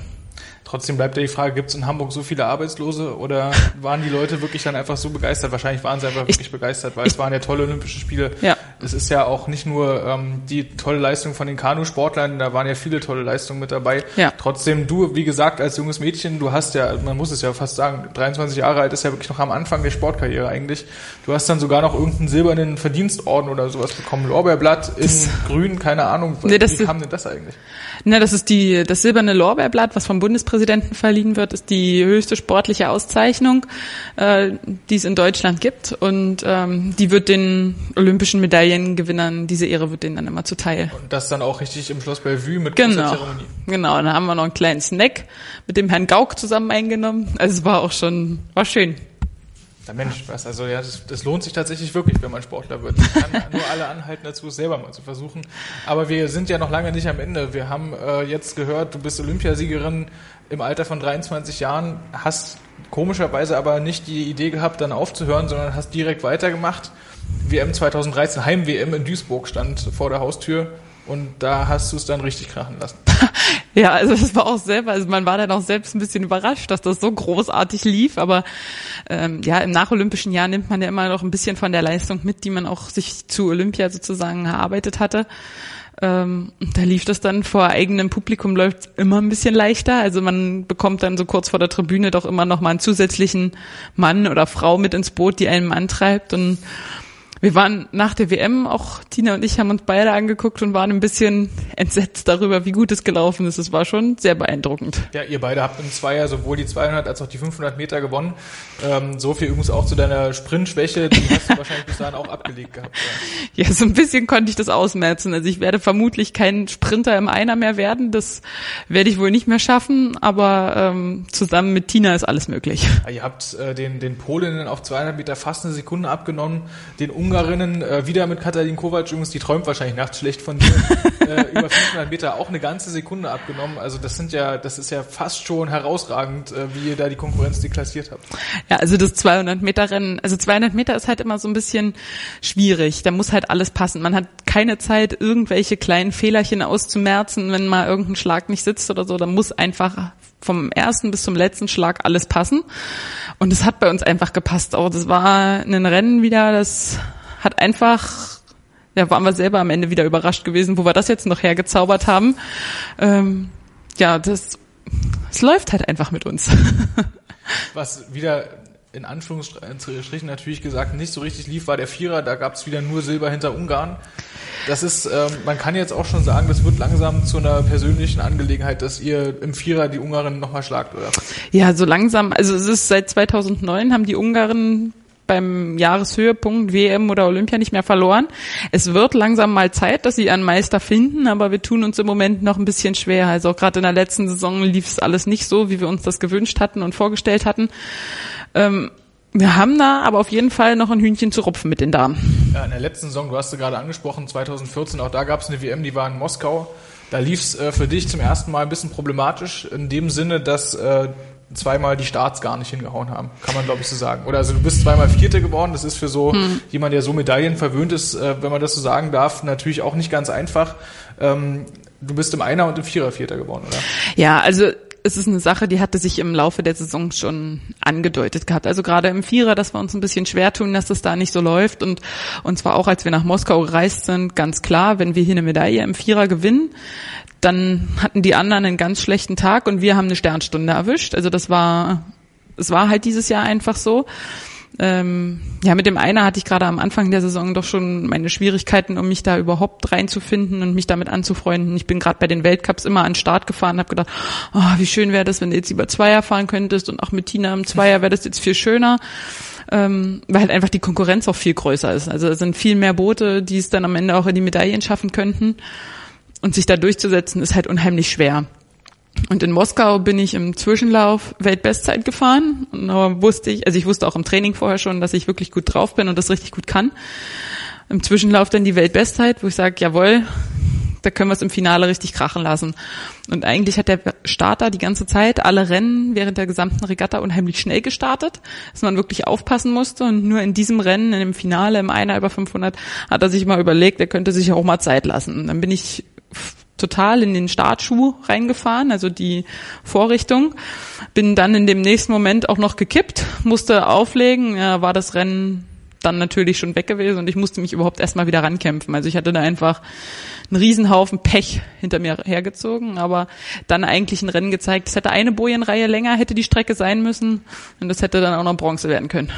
Trotzdem bleibt ja die Frage, gibt es in Hamburg so viele Arbeitslose oder waren die Leute wirklich dann einfach so begeistert? Wahrscheinlich waren sie einfach wirklich ich, begeistert, weil ich, es waren ja tolle Olympische Spiele. Ja. Es ist ja auch nicht nur ähm, die tolle Leistung von den Kanusportlern, da waren ja viele tolle Leistungen mit dabei. Ja. Trotzdem, du, wie gesagt, als junges Mädchen, du hast ja, man muss es ja fast sagen, 23 Jahre alt ist ja wirklich noch am Anfang der Sportkarriere eigentlich. Du hast dann sogar noch irgendeinen silbernen Verdienstorden oder sowas bekommen. Lorbeerblatt in das, grün, keine Ahnung. Nee, wie kam denn das eigentlich? Na, das ist die, das silberne Lorbeerblatt, was vom Bundespräsidenten verliehen wird, ist die höchste sportliche Auszeichnung, äh, die es in Deutschland gibt. Und ähm, die wird den olympischen Medaillengewinnern, diese Ehre wird denen dann immer zuteil. Und das dann auch richtig im Schloss Bellevue mit genau. Zeremonie. Genau, und dann haben wir noch einen kleinen Snack mit dem Herrn Gauck zusammen eingenommen. Also es war auch schon, war schön. Ja, Mensch, was, also ja, das, das lohnt sich tatsächlich wirklich, wenn man Sportler wird. Ich kann nur alle anhalten dazu, es selber mal zu versuchen. Aber wir sind ja noch lange nicht am Ende. Wir haben äh, jetzt gehört, du bist Olympiasiegerin im Alter von 23 Jahren, hast komischerweise aber nicht die Idee gehabt, dann aufzuhören, sondern hast direkt weitergemacht. WM 2013, Heim-WM in Duisburg stand vor der Haustür und da hast du es dann richtig krachen lassen. ja, also das war auch selber, also man war dann auch selbst ein bisschen überrascht, dass das so großartig lief, aber ähm, ja, im nacholympischen Jahr nimmt man ja immer noch ein bisschen von der Leistung mit, die man auch sich zu Olympia sozusagen erarbeitet hatte. Ähm, da lief das dann vor eigenem Publikum läuft immer ein bisschen leichter. Also man bekommt dann so kurz vor der Tribüne doch immer noch mal einen zusätzlichen Mann oder Frau mit ins Boot, die einen antreibt und wir waren nach der WM, auch Tina und ich haben uns beide angeguckt und waren ein bisschen entsetzt darüber, wie gut es gelaufen ist. Es war schon sehr beeindruckend. Ja, ihr beide habt im Zweier sowohl die 200 als auch die 500 Meter gewonnen. Ähm, so viel übrigens auch zu deiner Sprintschwäche, die hast du wahrscheinlich bis dahin auch abgelegt gehabt. Ja. ja, so ein bisschen konnte ich das ausmerzen. Also ich werde vermutlich kein Sprinter im Einer mehr werden. Das werde ich wohl nicht mehr schaffen, aber ähm, zusammen mit Tina ist alles möglich. Ja, ihr habt äh, den, den Polinnen auf 200 Meter fast eine Sekunde abgenommen, den Ungarinnen äh, wieder mit Katalin Kovac, übrigens, die träumt wahrscheinlich nachts schlecht von dir, äh, über 500 Meter auch eine ganze Sekunde abgenommen. Also das sind ja, das ist ja fast schon herausragend, äh, wie ihr da die Konkurrenz deklassiert habt. Ja, also das 200 Meter Rennen, also 200 Meter ist halt immer so ein bisschen schwierig. Da muss halt alles passen. Man hat keine Zeit, irgendwelche kleinen Fehlerchen auszumerzen, wenn mal irgendein Schlag nicht sitzt oder so. Da muss einfach vom ersten bis zum letzten Schlag alles passen. Und es hat bei uns einfach gepasst. Auch das war ein Rennen wieder, das hat einfach, ja, waren wir selber am Ende wieder überrascht gewesen, wo wir das jetzt noch hergezaubert haben. Ähm, ja, das, es läuft halt einfach mit uns. Was wieder in Anführungsstrichen natürlich gesagt nicht so richtig lief, war der Vierer. Da gab es wieder nur Silber hinter Ungarn. Das ist, ähm, man kann jetzt auch schon sagen, das wird langsam zu einer persönlichen Angelegenheit, dass ihr im Vierer die Ungarin nochmal schlagt, oder? Ja, so langsam. Also es ist seit 2009 haben die Ungarn beim Jahreshöhepunkt WM oder Olympia nicht mehr verloren. Es wird langsam mal Zeit, dass sie einen Meister finden, aber wir tun uns im Moment noch ein bisschen schwer. Also auch gerade in der letzten Saison lief es alles nicht so, wie wir uns das gewünscht hatten und vorgestellt hatten. Ähm, wir haben da aber auf jeden Fall noch ein Hühnchen zu rupfen mit den Damen. Ja, in der letzten Saison, du hast sie gerade angesprochen, 2014, auch da gab es eine WM, die war in Moskau. Da lief es äh, für dich zum ersten Mal ein bisschen problematisch in dem Sinne, dass äh, zweimal die Starts gar nicht hingehauen haben, kann man glaube ich so sagen. Oder also du bist zweimal Vierte geworden, das ist für so hm. jemand, der so Medaillen verwöhnt ist, äh, wenn man das so sagen darf, natürlich auch nicht ganz einfach. Ähm, du bist im Einer und im Vierer Vierter geworden, oder? Ja, also es ist eine Sache, die hatte sich im Laufe der Saison schon angedeutet gehabt. Also gerade im Vierer, dass wir uns ein bisschen schwer tun, dass das da nicht so läuft. Und, und zwar auch, als wir nach Moskau gereist sind, ganz klar, wenn wir hier eine Medaille im Vierer gewinnen, dann hatten die anderen einen ganz schlechten Tag und wir haben eine Sternstunde erwischt. Also das war, es war halt dieses Jahr einfach so. Ähm, ja, mit dem einer hatte ich gerade am Anfang der Saison doch schon meine Schwierigkeiten, um mich da überhaupt reinzufinden und mich damit anzufreunden. Ich bin gerade bei den Weltcups immer an den Start gefahren, habe gedacht, oh, wie schön wäre das, wenn du jetzt über Zweier fahren könntest und auch mit Tina im Zweier wäre das jetzt viel schöner. Ähm, weil halt einfach die Konkurrenz auch viel größer ist. Also es sind viel mehr Boote, die es dann am Ende auch in die Medaillen schaffen könnten. Und sich da durchzusetzen, ist halt unheimlich schwer. Und in Moskau bin ich im Zwischenlauf Weltbestzeit gefahren. Und da wusste ich, also ich wusste auch im Training vorher schon, dass ich wirklich gut drauf bin und das richtig gut kann. Im Zwischenlauf dann die Weltbestzeit, wo ich sage, jawohl, da können wir es im Finale richtig krachen lassen. Und eigentlich hat der Starter die ganze Zeit alle Rennen während der gesamten Regatta unheimlich schnell gestartet, dass man wirklich aufpassen musste. Und nur in diesem Rennen, in dem Finale, im Einer über 500, hat er sich mal überlegt, er könnte sich auch mal Zeit lassen. Und dann bin ich total in den Startschuh reingefahren, also die Vorrichtung. Bin dann in dem nächsten Moment auch noch gekippt, musste auflegen, ja, war das Rennen dann natürlich schon weg gewesen und ich musste mich überhaupt erstmal wieder rankämpfen. Also ich hatte da einfach einen Riesenhaufen Pech hinter mir hergezogen, aber dann eigentlich ein Rennen gezeigt. Es hätte eine Bojenreihe länger, hätte die Strecke sein müssen und das hätte dann auch noch Bronze werden können.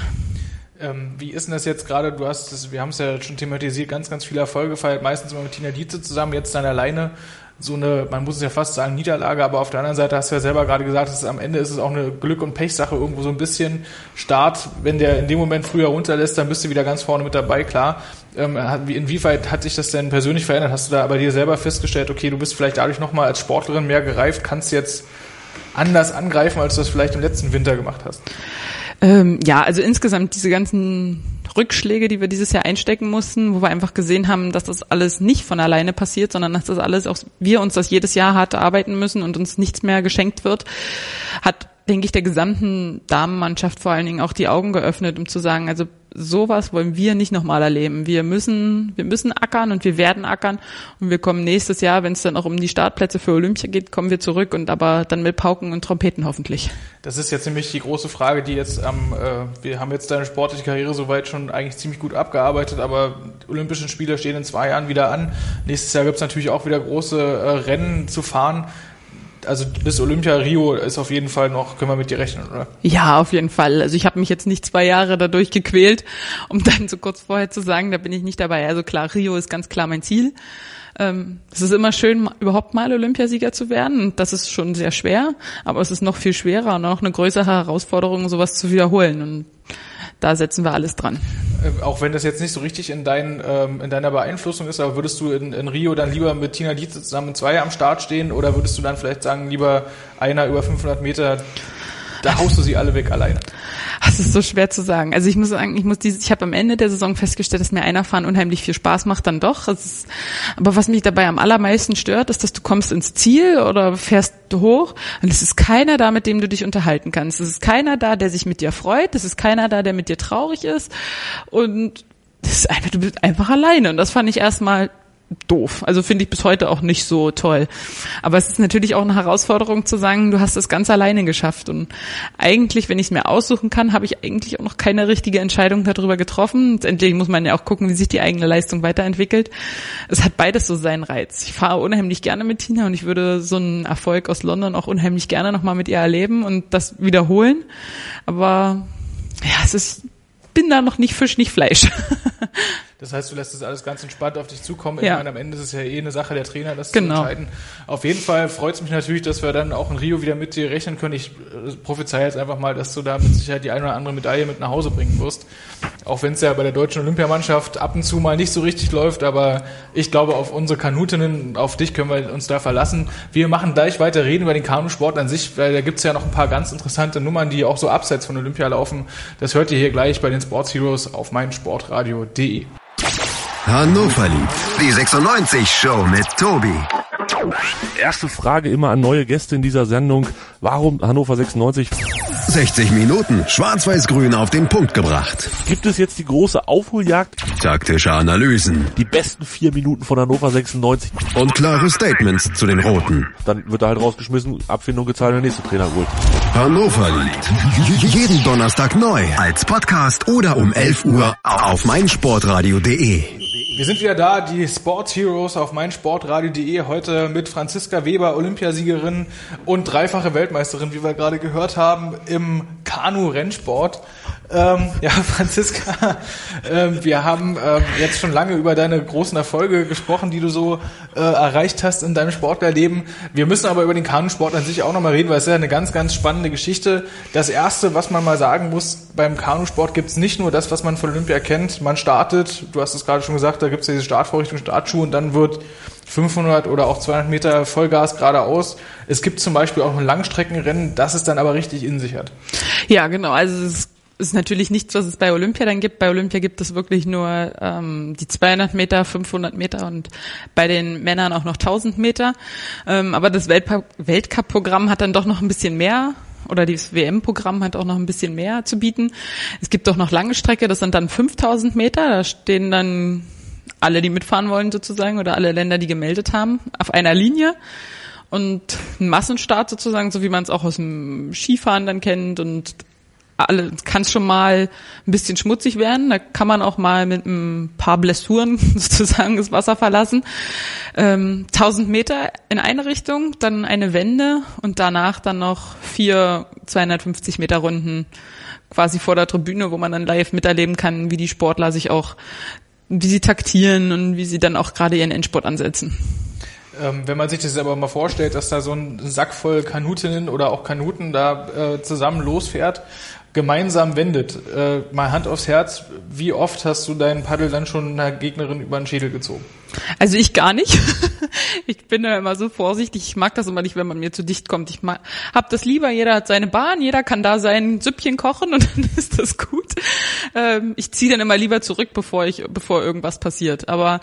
Ähm, wie ist denn das jetzt gerade? Du hast das, wir haben es ja schon thematisiert, ganz, ganz viele Erfolge gefeiert, meistens immer mit Tina Dietze zusammen, jetzt dann alleine so eine, man muss es ja fast sagen, Niederlage, aber auf der anderen Seite hast du ja selber gerade gesagt, dass am Ende ist es auch eine Glück- und Pechsache, irgendwo so ein bisschen Start, wenn der in dem Moment früher runterlässt, dann bist du wieder ganz vorne mit dabei, klar. Ähm, inwieweit hat sich das denn persönlich verändert? Hast du da bei dir selber festgestellt, okay, du bist vielleicht dadurch nochmal als Sportlerin mehr gereift, kannst jetzt anders angreifen, als du das vielleicht im letzten Winter gemacht hast? Ähm, ja, also insgesamt diese ganzen Rückschläge, die wir dieses Jahr einstecken mussten, wo wir einfach gesehen haben, dass das alles nicht von alleine passiert, sondern dass das alles auch wir uns das jedes Jahr hart arbeiten müssen und uns nichts mehr geschenkt wird, hat denke ich, der gesamten Damenmannschaft vor allen Dingen auch die Augen geöffnet, um zu sagen, also sowas wollen wir nicht nochmal erleben. Wir müssen, wir müssen ackern und wir werden ackern und wir kommen nächstes Jahr, wenn es dann auch um die Startplätze für Olympia geht, kommen wir zurück und aber dann mit Pauken und Trompeten hoffentlich. Das ist jetzt nämlich die große Frage, die jetzt am, äh, wir haben jetzt deine sportliche Karriere soweit schon eigentlich ziemlich gut abgearbeitet, aber Olympischen Spiele stehen in zwei Jahren wieder an. Nächstes Jahr gibt es natürlich auch wieder große äh, Rennen zu fahren also bis Olympia Rio ist auf jeden Fall noch, können wir mit dir rechnen, oder? Ja, auf jeden Fall. Also ich habe mich jetzt nicht zwei Jahre dadurch gequält, um dann so kurz vorher zu sagen, da bin ich nicht dabei. Also klar, Rio ist ganz klar mein Ziel. Ähm, es ist immer schön, überhaupt mal Olympiasieger zu werden. Und das ist schon sehr schwer, aber es ist noch viel schwerer und auch eine größere Herausforderung, sowas zu wiederholen. Und da setzen wir alles dran. Äh, auch wenn das jetzt nicht so richtig in, dein, ähm, in deiner Beeinflussung ist, aber würdest du in, in Rio dann lieber mit Tina Dietze zusammen zwei am Start stehen oder würdest du dann vielleicht sagen, lieber einer über 500 Meter, da haust du sie alle weg alleine? Das ist so schwer zu sagen. Also ich muss sagen, ich muss dieses, ich habe am Ende der Saison festgestellt, dass mir Einerfahren unheimlich viel Spaß macht, dann doch. Ist, aber was mich dabei am allermeisten stört, ist, dass du kommst ins Ziel oder fährst hoch und es ist keiner da, mit dem du dich unterhalten kannst. Es ist keiner da, der sich mit dir freut. Es ist keiner da, der mit dir traurig ist. Und das ist einfach, du bist einfach alleine. Und das fand ich erstmal doof. Also finde ich bis heute auch nicht so toll. Aber es ist natürlich auch eine Herausforderung zu sagen, du hast das ganz alleine geschafft. Und eigentlich, wenn ich es mir aussuchen kann, habe ich eigentlich auch noch keine richtige Entscheidung darüber getroffen. Endlich muss man ja auch gucken, wie sich die eigene Leistung weiterentwickelt. Es hat beides so seinen Reiz. Ich fahre unheimlich gerne mit Tina und ich würde so einen Erfolg aus London auch unheimlich gerne nochmal mit ihr erleben und das wiederholen. Aber ja, es ist, bin da noch nicht Fisch, nicht Fleisch. Das heißt, du lässt das alles ganz entspannt auf dich zukommen. Ja. Ich meine, am Ende ist es ja eh eine Sache der Trainer, das genau. zu entscheiden. Auf jeden Fall freut es mich natürlich, dass wir dann auch in Rio wieder mit dir rechnen können. Ich äh, prophezei jetzt einfach mal, dass du da mit Sicherheit die eine oder andere Medaille mit nach Hause bringen wirst. Auch wenn es ja bei der deutschen Olympiamannschaft ab und zu mal nicht so richtig läuft, aber ich glaube, auf unsere Kanutinnen, auf dich können wir uns da verlassen. Wir machen gleich weiter reden über den Kanusport an sich, weil da gibt es ja noch ein paar ganz interessante Nummern, die auch so abseits von Olympia laufen. Das hört ihr hier gleich bei den Sports Heroes auf meinsportradio.de. Hannover liebt die 96 Show mit Tobi. Erste Frage immer an neue Gäste in dieser Sendung. Warum Hannover 96? 60 Minuten Schwarz-Weiß-Grün auf den Punkt gebracht. Gibt es jetzt die große Aufholjagd? Taktische Analysen Die besten vier Minuten von Hannover 96. und klare Statements zu den Roten. Dann wird er halt rausgeschmissen, Abfindung gezahlt, der nächste Trainer holt. Hannover liegt jeden Donnerstag neu als Podcast oder um 11 Uhr auf meinsportradio.de. Wir sind wieder da, die Sports Heroes auf meinsportradio.de. Heute mit Franziska Weber, Olympiasiegerin und dreifache Weltmeisterin, wie wir gerade gehört haben, im Kanu-Rennsport. Ähm, ja, Franziska, ähm, wir haben ähm, jetzt schon lange über deine großen Erfolge gesprochen, die du so äh, erreicht hast in deinem Sportlerleben. Wir müssen aber über den Kanusport an sich auch nochmal reden, weil es ist ja eine ganz, ganz spannende Geschichte. Das Erste, was man mal sagen muss, beim Kanusport gibt's nicht nur das, was man von Olympia kennt. Man startet, du hast es gerade schon gesagt, da gibt's diese Startvorrichtung, Startschuhe und dann wird 500 oder auch 200 Meter Vollgas geradeaus. Es gibt zum Beispiel auch ein Langstreckenrennen, das es dann aber richtig in sich hat. Ja, genau. Also es ist natürlich nichts, was es bei Olympia dann gibt. Bei Olympia gibt es wirklich nur ähm, die 200 Meter, 500 Meter und bei den Männern auch noch 1000 Meter. Ähm, aber das Weltcup-Programm hat dann doch noch ein bisschen mehr oder das WM-Programm hat auch noch ein bisschen mehr zu bieten. Es gibt doch noch lange Strecke, das sind dann 5000 Meter. Da stehen dann alle, die mitfahren wollen sozusagen oder alle Länder, die gemeldet haben, auf einer Linie. Und ein Massenstart sozusagen, so wie man es auch aus dem Skifahren dann kennt und alle kann schon mal ein bisschen schmutzig werden. Da kann man auch mal mit ein paar Blessuren sozusagen das Wasser verlassen. Ähm, 1000 Meter in eine Richtung, dann eine Wende und danach dann noch vier 250 Meter Runden quasi vor der Tribüne, wo man dann live miterleben kann, wie die Sportler sich auch, wie sie taktieren und wie sie dann auch gerade ihren Endsport ansetzen. Ähm, wenn man sich das aber mal vorstellt, dass da so ein Sack voll Kanutinnen oder auch Kanuten da äh, zusammen losfährt, gemeinsam wendet, äh, mal Hand aufs Herz, wie oft hast du deinen Paddel dann schon einer Gegnerin über den Schädel gezogen? Also ich gar nicht. Ich bin da immer so vorsichtig. Ich mag das immer nicht, wenn man mir zu dicht kommt. Ich hab das lieber. Jeder hat seine Bahn. Jeder kann da sein Süppchen kochen und dann ist das gut. Ähm, ich ziehe dann immer lieber zurück, bevor ich, bevor irgendwas passiert. Aber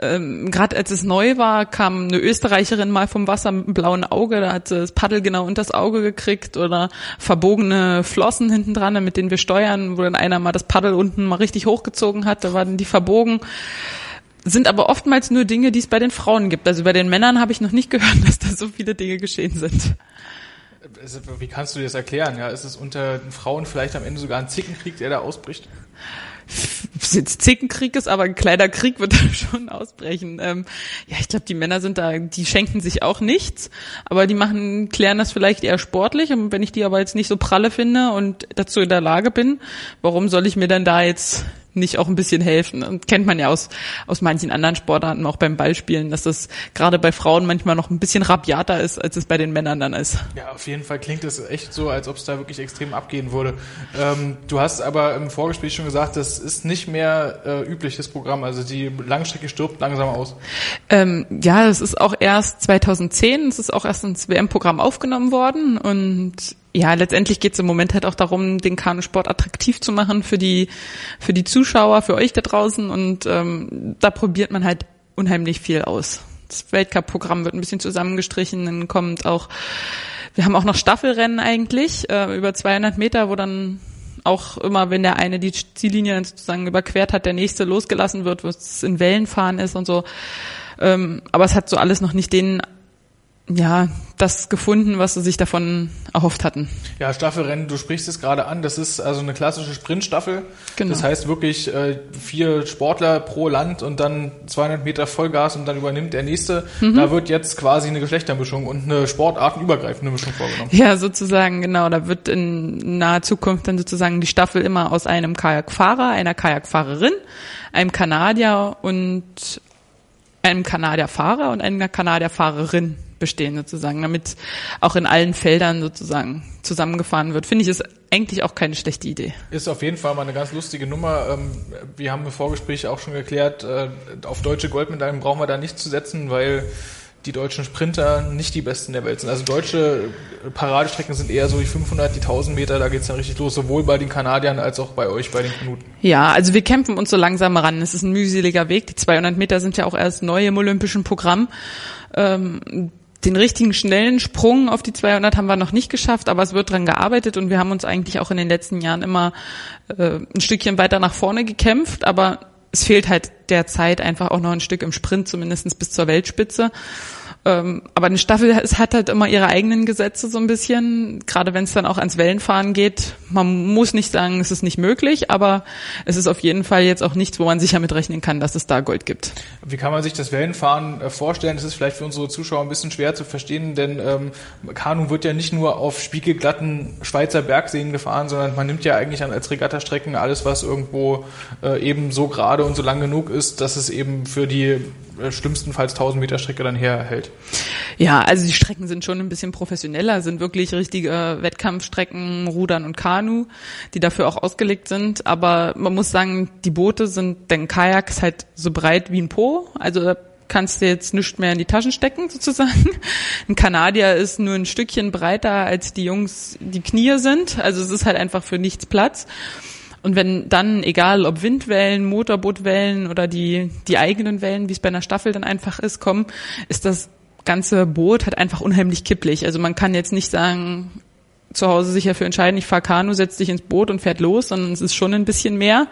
ähm, gerade als es neu war, kam eine Österreicherin mal vom Wasser mit einem blauen Auge. Da hat sie das Paddel genau unter das Auge gekriegt oder verbogene Flossen hinten dran, mit denen wir steuern, wo dann einer mal das Paddel unten mal richtig hochgezogen hat. Da waren die verbogen sind aber oftmals nur Dinge, die es bei den Frauen gibt. Also bei den Männern habe ich noch nicht gehört, dass da so viele Dinge geschehen sind. Also, Wie kannst du dir das erklären? Ja, ist es unter den Frauen vielleicht am Ende sogar ein Zickenkrieg, der da ausbricht? Zickenkrieg ist, aber ein kleiner Krieg wird da schon ausbrechen. Ähm, ja, ich glaube, die Männer sind da, die schenken sich auch nichts, aber die machen, klären das vielleicht eher sportlich. Und wenn ich die aber jetzt nicht so pralle finde und dazu in der Lage bin, warum soll ich mir dann da jetzt nicht auch ein bisschen helfen. Und kennt man ja aus, aus manchen anderen Sportarten, auch beim Ballspielen, dass das gerade bei Frauen manchmal noch ein bisschen rabiater ist, als es bei den Männern dann ist. Ja, auf jeden Fall klingt es echt so, als ob es da wirklich extrem abgehen würde. Ähm, du hast aber im Vorgespräch schon gesagt, das ist nicht mehr äh, übliches Programm. Also die Langstrecke stirbt langsam aus. Ähm, ja, das ist auch erst 2010, es ist auch erst ins WM-Programm aufgenommen worden und ja, letztendlich geht es im Moment halt auch darum, den Kanusport attraktiv zu machen für die für die Zuschauer, für euch da draußen und ähm, da probiert man halt unheimlich viel aus. Das Weltcup-Programm wird ein bisschen zusammengestrichen, dann kommt auch, wir haben auch noch Staffelrennen eigentlich äh, über 200 Meter, wo dann auch immer, wenn der eine die Ziellinie dann sozusagen überquert hat, der nächste losgelassen wird, was in Wellenfahren ist und so. Ähm, aber es hat so alles noch nicht den ja, das gefunden, was sie sich davon erhofft hatten. Ja, Staffelrennen, du sprichst es gerade an, das ist also eine klassische Sprintstaffel. Genau. Das heißt wirklich äh, vier Sportler pro Land und dann 200 Meter Vollgas und dann übernimmt der nächste. Mhm. Da wird jetzt quasi eine Geschlechtermischung und eine sportartenübergreifende Mischung vorgenommen. Ja, sozusagen, genau. Da wird in naher Zukunft dann sozusagen die Staffel immer aus einem Kajakfahrer, einer Kajakfahrerin, einem Kanadier und einem Kanadierfahrer und einer Kanadierfahrerin bestehen sozusagen, damit auch in allen Feldern sozusagen zusammengefahren wird. Finde ich ist eigentlich auch keine schlechte Idee. Ist auf jeden Fall mal eine ganz lustige Nummer. Ähm, Wir haben im Vorgespräch auch schon geklärt, äh, auf deutsche Goldmedaillen brauchen wir da nicht zu setzen, weil die deutschen Sprinter nicht die besten der Welt sind. Also deutsche Paradestrecken sind eher so die 500, die 1000 Meter, da geht's dann richtig los, sowohl bei den Kanadiern als auch bei euch, bei den Kanuten. Ja, also wir kämpfen uns so langsam ran. Es ist ein mühseliger Weg. Die 200 Meter sind ja auch erst neu im olympischen Programm. Ähm, den richtigen schnellen Sprung auf die 200 haben wir noch nicht geschafft, aber es wird dran gearbeitet und wir haben uns eigentlich auch in den letzten Jahren immer äh, ein Stückchen weiter nach vorne gekämpft, aber es fehlt halt derzeit einfach auch noch ein Stück im Sprint, zumindestens bis zur Weltspitze. Ähm, aber eine Staffel es hat halt immer ihre eigenen Gesetze so ein bisschen, gerade wenn es dann auch ans Wellenfahren geht. Man muss nicht sagen, es ist nicht möglich, aber es ist auf jeden Fall jetzt auch nichts, wo man sicher mit rechnen kann, dass es da Gold gibt. Wie kann man sich das Wellenfahren äh, vorstellen? Das ist vielleicht für unsere Zuschauer ein bisschen schwer zu verstehen, denn ähm, Kanu wird ja nicht nur auf spiegelglatten Schweizer Bergseen gefahren, sondern man nimmt ja eigentlich an als Regattastrecken alles, was irgendwo äh, eben so gerade und so lang genug ist, dass es eben für die schlimmstenfalls 1000 Meter Strecke dann herhält. Ja, also die Strecken sind schon ein bisschen professioneller, sind wirklich richtige Wettkampfstrecken, Rudern und Kanu, die dafür auch ausgelegt sind. Aber man muss sagen, die Boote sind, denn Kajak ist halt so breit wie ein Po. Also da kannst du jetzt nichts mehr in die Taschen stecken sozusagen. Ein Kanadier ist nur ein Stückchen breiter als die Jungs, die Knie sind. Also es ist halt einfach für nichts Platz. Und wenn dann, egal ob Windwellen, Motorbootwellen oder die, die eigenen Wellen, wie es bei einer Staffel dann einfach ist, kommen, ist das ganze Boot halt einfach unheimlich kipplig. Also man kann jetzt nicht sagen, zu Hause sich dafür entscheiden, ich fahre Kanu, setz dich ins Boot und fährt los, sondern es ist schon ein bisschen mehr.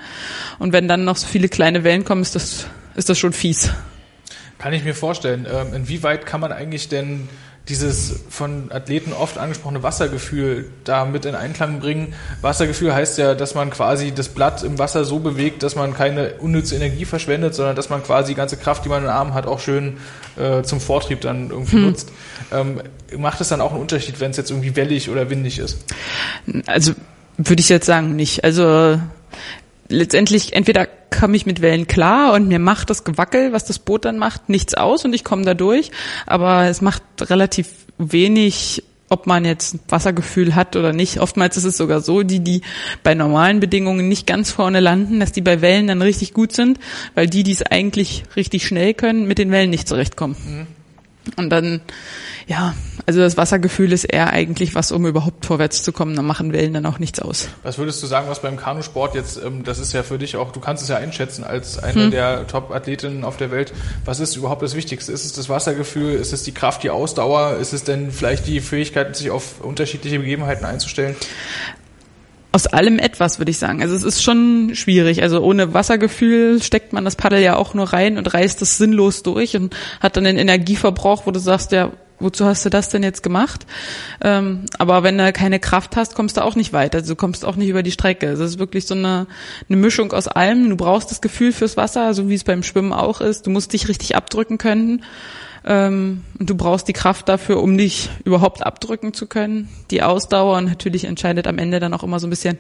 Und wenn dann noch so viele kleine Wellen kommen, ist das, ist das schon fies. Kann ich mir vorstellen. Ähm, inwieweit kann man eigentlich denn dieses von Athleten oft angesprochene Wassergefühl da mit in Einklang bringen. Wassergefühl heißt ja, dass man quasi das Blatt im Wasser so bewegt, dass man keine unnütze Energie verschwendet, sondern dass man quasi die ganze Kraft, die man im Arm hat, auch schön äh, zum Vortrieb dann irgendwie hm. nutzt. Ähm, macht es dann auch einen Unterschied, wenn es jetzt irgendwie wellig oder windig ist? Also würde ich jetzt sagen nicht. Also letztendlich entweder komme ich mit Wellen klar und mir macht das Gewackel, was das Boot dann macht, nichts aus und ich komme da durch. Aber es macht relativ wenig, ob man jetzt Wassergefühl hat oder nicht. Oftmals ist es sogar so, die, die bei normalen Bedingungen nicht ganz vorne landen, dass die bei Wellen dann richtig gut sind, weil die, die es eigentlich richtig schnell können, mit den Wellen nicht zurechtkommen. Mhm. Und dann, ja, also das Wassergefühl ist eher eigentlich was, um überhaupt vorwärts zu kommen. Dann machen Wellen dann auch nichts aus. Was würdest du sagen, was beim Kanusport jetzt, ähm, das ist ja für dich auch, du kannst es ja einschätzen als eine hm. der Top-Athletinnen auf der Welt. Was ist überhaupt das Wichtigste? Ist es das Wassergefühl? Ist es die Kraft, die Ausdauer? Ist es denn vielleicht die Fähigkeit, sich auf unterschiedliche Begebenheiten einzustellen? Aus allem etwas, würde ich sagen. Also es ist schon schwierig. Also ohne Wassergefühl steckt man das Paddel ja auch nur rein und reißt es sinnlos durch und hat dann den Energieverbrauch, wo du sagst, ja, wozu hast du das denn jetzt gemacht? Ähm, aber wenn du keine Kraft hast, kommst du auch nicht weiter. Also du kommst auch nicht über die Strecke. Also es ist wirklich so eine, eine Mischung aus allem. Du brauchst das Gefühl fürs Wasser, so wie es beim Schwimmen auch ist. Du musst dich richtig abdrücken können. Ähm, und du brauchst die Kraft dafür, um dich überhaupt abdrücken zu können. Die Ausdauer und natürlich entscheidet am Ende dann auch immer so ein bisschen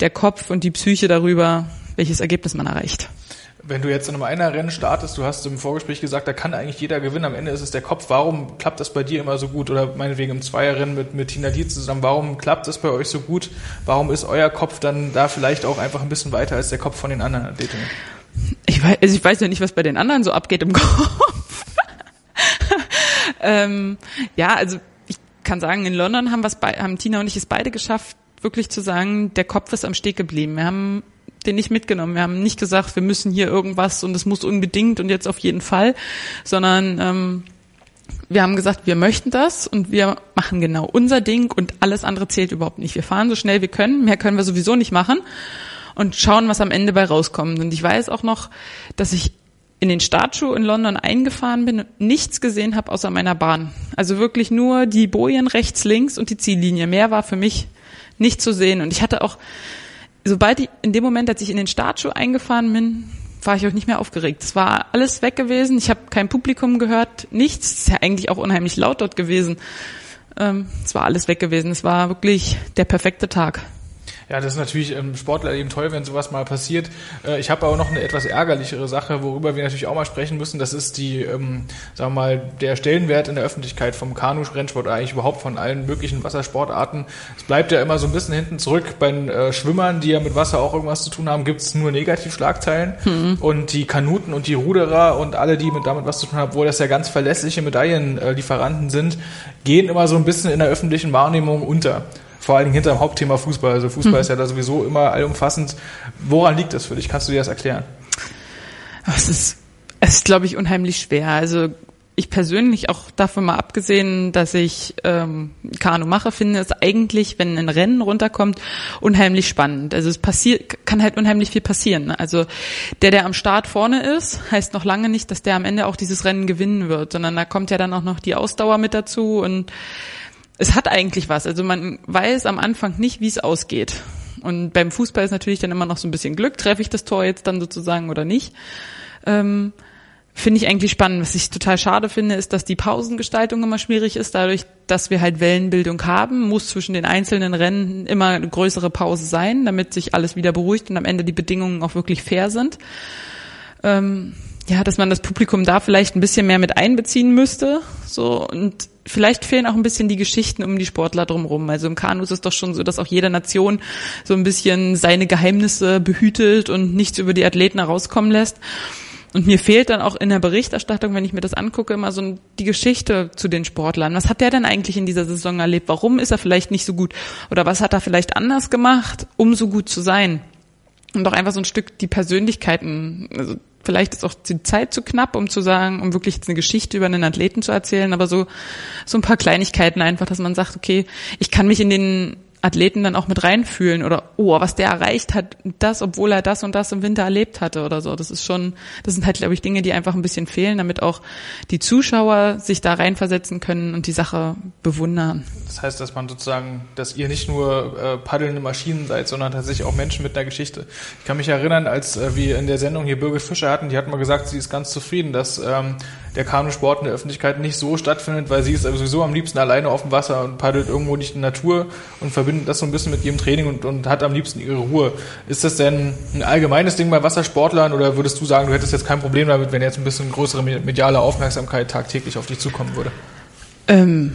der Kopf und die Psyche darüber, welches Ergebnis man erreicht. Wenn du jetzt in einem Einer-Rennen startest, du hast im Vorgespräch gesagt, da kann eigentlich jeder gewinnen, am Ende ist es der Kopf. Warum klappt das bei dir immer so gut? Oder meinetwegen im Zweierrennen mit, mit Tina Dietz zusammen, warum klappt das bei euch so gut? Warum ist euer Kopf dann da vielleicht auch einfach ein bisschen weiter als der Kopf von den anderen Athletinnen? Ich weiß, also ich weiß ja nicht, was bei den anderen so abgeht im Kopf. Ähm, ja, also ich kann sagen, in London haben, wir's bei, haben Tina und ich es beide geschafft, wirklich zu sagen, der Kopf ist am Steg geblieben. Wir haben den nicht mitgenommen. Wir haben nicht gesagt, wir müssen hier irgendwas und es muss unbedingt und jetzt auf jeden Fall, sondern ähm, wir haben gesagt, wir möchten das und wir machen genau unser Ding und alles andere zählt überhaupt nicht. Wir fahren so schnell wir können, mehr können wir sowieso nicht machen und schauen, was am Ende bei rauskommt. Und ich weiß auch noch, dass ich in den Startschuh in London eingefahren bin und nichts gesehen habe außer meiner Bahn. Also wirklich nur die Bojen rechts, links und die Ziellinie. Mehr war für mich nicht zu sehen. Und ich hatte auch, sobald ich, in dem Moment, als ich in den Startschuh eingefahren bin, war ich auch nicht mehr aufgeregt. Es war alles weg gewesen. Ich habe kein Publikum gehört, nichts. Es ist ja eigentlich auch unheimlich laut dort gewesen. Ähm, es war alles weg gewesen. Es war wirklich der perfekte Tag. Ja, das ist natürlich im Sportler eben toll, wenn sowas mal passiert. Äh, ich habe aber noch eine etwas ärgerlichere Sache, worüber wir natürlich auch mal sprechen müssen. Das ist die, ähm, sagen wir mal, der Stellenwert in der Öffentlichkeit vom Kanu-Rennsport oder eigentlich überhaupt von allen möglichen Wassersportarten. Es bleibt ja immer so ein bisschen hinten zurück. Bei den äh, Schwimmern, die ja mit Wasser auch irgendwas zu tun haben, gibt es nur Negativschlagzeilen. Mhm. Und die Kanuten und die Ruderer und alle, die mit damit was zu tun haben, obwohl das ja ganz verlässliche Medaillenlieferanten sind, gehen immer so ein bisschen in der öffentlichen Wahrnehmung unter vor allen Dingen hinter dem Hauptthema Fußball. Also Fußball mhm. ist ja da sowieso immer allumfassend. Woran liegt das für dich? Kannst du dir das erklären? Es ist, es ist, glaube ich, unheimlich schwer. Also ich persönlich, auch davon mal abgesehen, dass ich ähm, Kanu mache, finde es eigentlich, wenn ein Rennen runterkommt, unheimlich spannend. Also es passiert, kann halt unheimlich viel passieren. Also der, der am Start vorne ist, heißt noch lange nicht, dass der am Ende auch dieses Rennen gewinnen wird, sondern da kommt ja dann auch noch die Ausdauer mit dazu und es hat eigentlich was. Also man weiß am Anfang nicht, wie es ausgeht. Und beim Fußball ist natürlich dann immer noch so ein bisschen Glück, treffe ich das Tor jetzt dann sozusagen oder nicht. Ähm, finde ich eigentlich spannend. Was ich total schade finde, ist, dass die Pausengestaltung immer schwierig ist. Dadurch, dass wir halt Wellenbildung haben, muss zwischen den einzelnen Rennen immer eine größere Pause sein, damit sich alles wieder beruhigt und am Ende die Bedingungen auch wirklich fair sind. Ähm, ja, dass man das Publikum da vielleicht ein bisschen mehr mit einbeziehen müsste. So und vielleicht fehlen auch ein bisschen die Geschichten um die Sportler drumherum. Also im Kanu ist es doch schon so, dass auch jede Nation so ein bisschen seine Geheimnisse behütet und nichts über die Athleten herauskommen lässt. Und mir fehlt dann auch in der Berichterstattung, wenn ich mir das angucke, immer so die Geschichte zu den Sportlern. Was hat der denn eigentlich in dieser Saison erlebt? Warum ist er vielleicht nicht so gut? Oder was hat er vielleicht anders gemacht, um so gut zu sein? Und auch einfach so ein Stück die Persönlichkeiten, also vielleicht ist auch die Zeit zu knapp, um zu sagen, um wirklich eine Geschichte über einen Athleten zu erzählen, aber so, so ein paar Kleinigkeiten einfach, dass man sagt, okay, ich kann mich in den Athleten dann auch mit reinfühlen oder oh, was der erreicht hat, das, obwohl er das und das im Winter erlebt hatte oder so. Das ist schon, das sind halt, glaube ich, Dinge, die einfach ein bisschen fehlen, damit auch die Zuschauer sich da reinversetzen können und die Sache bewundern. Das heißt, dass man sozusagen, dass ihr nicht nur äh, paddelnde Maschinen seid, sondern tatsächlich auch Menschen mit einer Geschichte. Ich kann mich erinnern, als äh, wir in der Sendung hier Birgit Fischer hatten, die hat mal gesagt, sie ist ganz zufrieden, dass ähm, der Kanusport in der Öffentlichkeit nicht so stattfindet, weil sie ist sowieso am liebsten alleine auf dem Wasser und paddelt irgendwo nicht in der Natur und verbindet das so ein bisschen mit ihrem Training und, und hat am liebsten ihre Ruhe. Ist das denn ein allgemeines Ding bei Wassersportlern oder würdest du sagen, du hättest jetzt kein Problem damit, wenn jetzt ein bisschen größere mediale Aufmerksamkeit tagtäglich auf dich zukommen würde? Ähm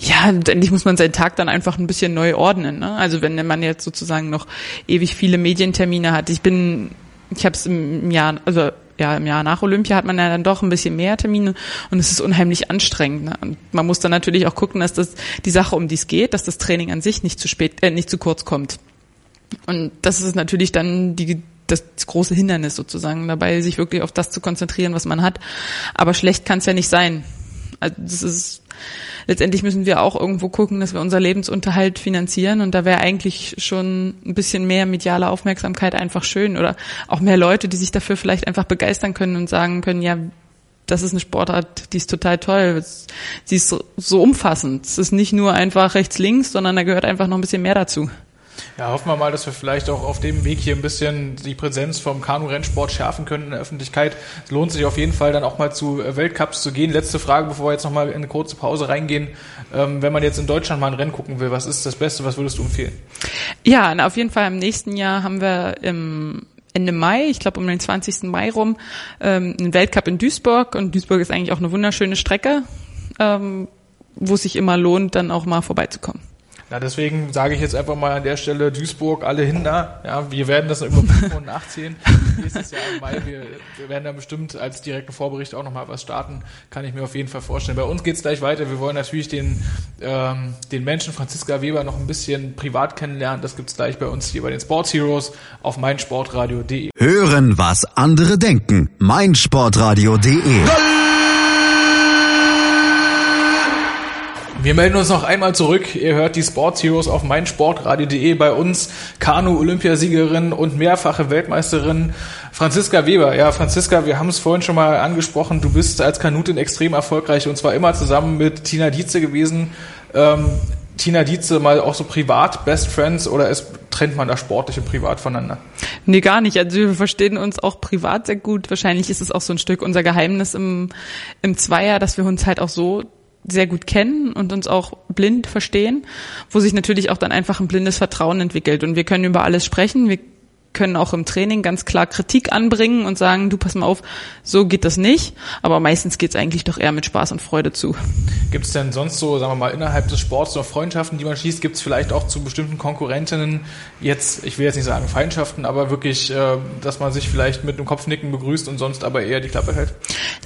ja, endlich muss man seinen Tag dann einfach ein bisschen neu ordnen. Ne? Also wenn man jetzt sozusagen noch ewig viele Medientermine hat. Ich bin, ich habe es im Jahr, also ja, im Jahr nach Olympia hat man ja dann doch ein bisschen mehr Termine und es ist unheimlich anstrengend. Ne? Und man muss dann natürlich auch gucken, dass das die Sache, um die es geht, dass das Training an sich nicht zu spät, äh, nicht zu kurz kommt. Und das ist natürlich dann die das große Hindernis sozusagen dabei, sich wirklich auf das zu konzentrieren, was man hat. Aber schlecht kann es ja nicht sein. Also das ist letztendlich müssen wir auch irgendwo gucken, dass wir unser Lebensunterhalt finanzieren und da wäre eigentlich schon ein bisschen mehr mediale Aufmerksamkeit einfach schön oder auch mehr Leute, die sich dafür vielleicht einfach begeistern können und sagen können, ja, das ist eine Sportart, die ist total toll. Sie ist so, so umfassend. Es ist nicht nur einfach rechts, links, sondern da gehört einfach noch ein bisschen mehr dazu. Ja, hoffen wir mal, dass wir vielleicht auch auf dem Weg hier ein bisschen die Präsenz vom Kanu-Rennsport schärfen können in der Öffentlichkeit. Es lohnt sich auf jeden Fall dann auch mal zu äh, Weltcups zu gehen. Letzte Frage, bevor wir jetzt nochmal in eine kurze Pause reingehen. Ähm, wenn man jetzt in Deutschland mal ein Rennen gucken will, was ist das Beste? Was würdest du empfehlen? Ja, auf jeden Fall im nächsten Jahr haben wir im Ende Mai, ich glaube um den 20. Mai rum, ähm, einen Weltcup in Duisburg. Und Duisburg ist eigentlich auch eine wunderschöne Strecke, ähm, wo es sich immer lohnt, dann auch mal vorbeizukommen. Ja, deswegen sage ich jetzt einfach mal an der Stelle Duisburg, alle hin da. Ja, wir werden das über und nachziehen. Nächstes Jahr im Mai, wir, wir werden da bestimmt als direkten Vorbericht auch nochmal was starten. Kann ich mir auf jeden Fall vorstellen. Bei uns geht's gleich weiter. Wir wollen natürlich den, ähm, den Menschen Franziska Weber noch ein bisschen privat kennenlernen. Das gibt's gleich bei uns hier bei den Sports Heroes auf meinsportradio.de. Hören, was andere denken. meinsportradio.de. Wir melden uns noch einmal zurück. Ihr hört die Sports Heroes auf meinsportradio.de bei uns. Kanu-Olympiasiegerin und mehrfache Weltmeisterin Franziska Weber. Ja, Franziska, wir haben es vorhin schon mal angesprochen. Du bist als Kanutin extrem erfolgreich und zwar immer zusammen mit Tina Dietze gewesen. Ähm, Tina Dietze mal auch so privat Best Friends oder ist, trennt man da sportlich und privat voneinander? Nee, gar nicht. Also wir verstehen uns auch privat sehr gut. Wahrscheinlich ist es auch so ein Stück unser Geheimnis im, im Zweier, dass wir uns halt auch so sehr gut kennen und uns auch blind verstehen, wo sich natürlich auch dann einfach ein blindes Vertrauen entwickelt. Und wir können über alles sprechen. Wir können auch im Training ganz klar Kritik anbringen und sagen, du pass mal auf, so geht das nicht. Aber meistens geht es eigentlich doch eher mit Spaß und Freude zu. Gibt es denn sonst so, sagen wir mal, innerhalb des Sports noch Freundschaften, die man schließt? Gibt es vielleicht auch zu bestimmten Konkurrentinnen jetzt, ich will jetzt nicht sagen Feindschaften, aber wirklich, äh, dass man sich vielleicht mit einem Kopfnicken begrüßt und sonst aber eher die Klappe hält?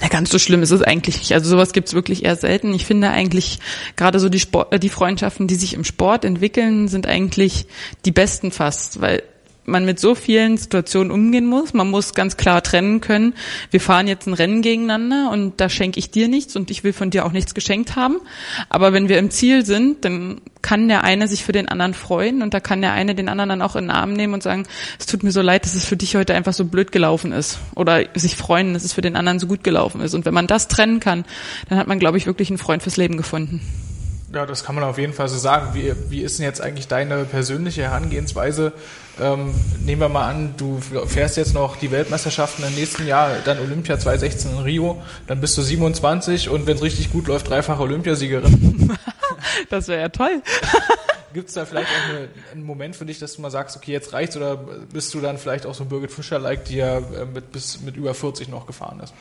Na, ganz so schlimm ist es eigentlich nicht. Also sowas gibt es wirklich eher selten. Ich finde eigentlich gerade so die, Sport, äh, die Freundschaften, die sich im Sport entwickeln, sind eigentlich die besten fast, weil man mit so vielen Situationen umgehen muss. Man muss ganz klar trennen können, wir fahren jetzt ein Rennen gegeneinander und da schenke ich dir nichts und ich will von dir auch nichts geschenkt haben. Aber wenn wir im Ziel sind, dann kann der eine sich für den anderen freuen und da kann der eine den anderen dann auch in den Arm nehmen und sagen, es tut mir so leid, dass es für dich heute einfach so blöd gelaufen ist. Oder sich freuen, dass es für den anderen so gut gelaufen ist. Und wenn man das trennen kann, dann hat man, glaube ich, wirklich einen Freund fürs Leben gefunden. Ja, das kann man auf jeden Fall so sagen. Wie, wie ist denn jetzt eigentlich deine persönliche Herangehensweise? Ähm, nehmen wir mal an, du fährst jetzt noch die Weltmeisterschaften im nächsten Jahr, dann Olympia 2016 in Rio, dann bist du 27 und wenn es richtig gut läuft, dreifache Olympiasiegerin. das wäre ja toll. Gibt es da vielleicht auch eine, einen Moment für dich, dass du mal sagst, okay, jetzt reicht's oder bist du dann vielleicht auch so Birgit Fischer-like, die ja äh, mit, bis mit über 40 noch gefahren ist?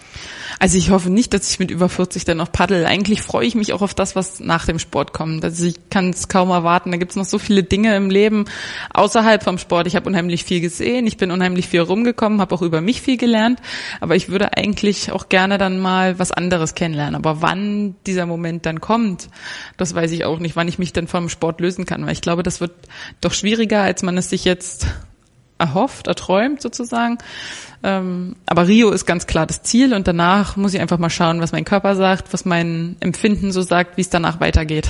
Also ich hoffe nicht, dass ich mit über 40 dann noch paddel. Eigentlich freue ich mich auch auf das, was nach dem Sport kommt. Also ich kann es kaum erwarten. Da gibt es noch so viele Dinge im Leben außerhalb vom Sport. Ich habe unheimlich viel gesehen, ich bin unheimlich viel rumgekommen, habe auch über mich viel gelernt. Aber ich würde eigentlich auch gerne dann mal was anderes kennenlernen. Aber wann dieser Moment dann kommt, das weiß ich auch nicht, wann ich mich dann vom Sport lösen kann kann, weil ich glaube, das wird doch schwieriger, als man es sich jetzt erhofft, erträumt sozusagen. Ähm, aber Rio ist ganz klar das Ziel und danach muss ich einfach mal schauen, was mein Körper sagt, was mein Empfinden so sagt, wie es danach weitergeht.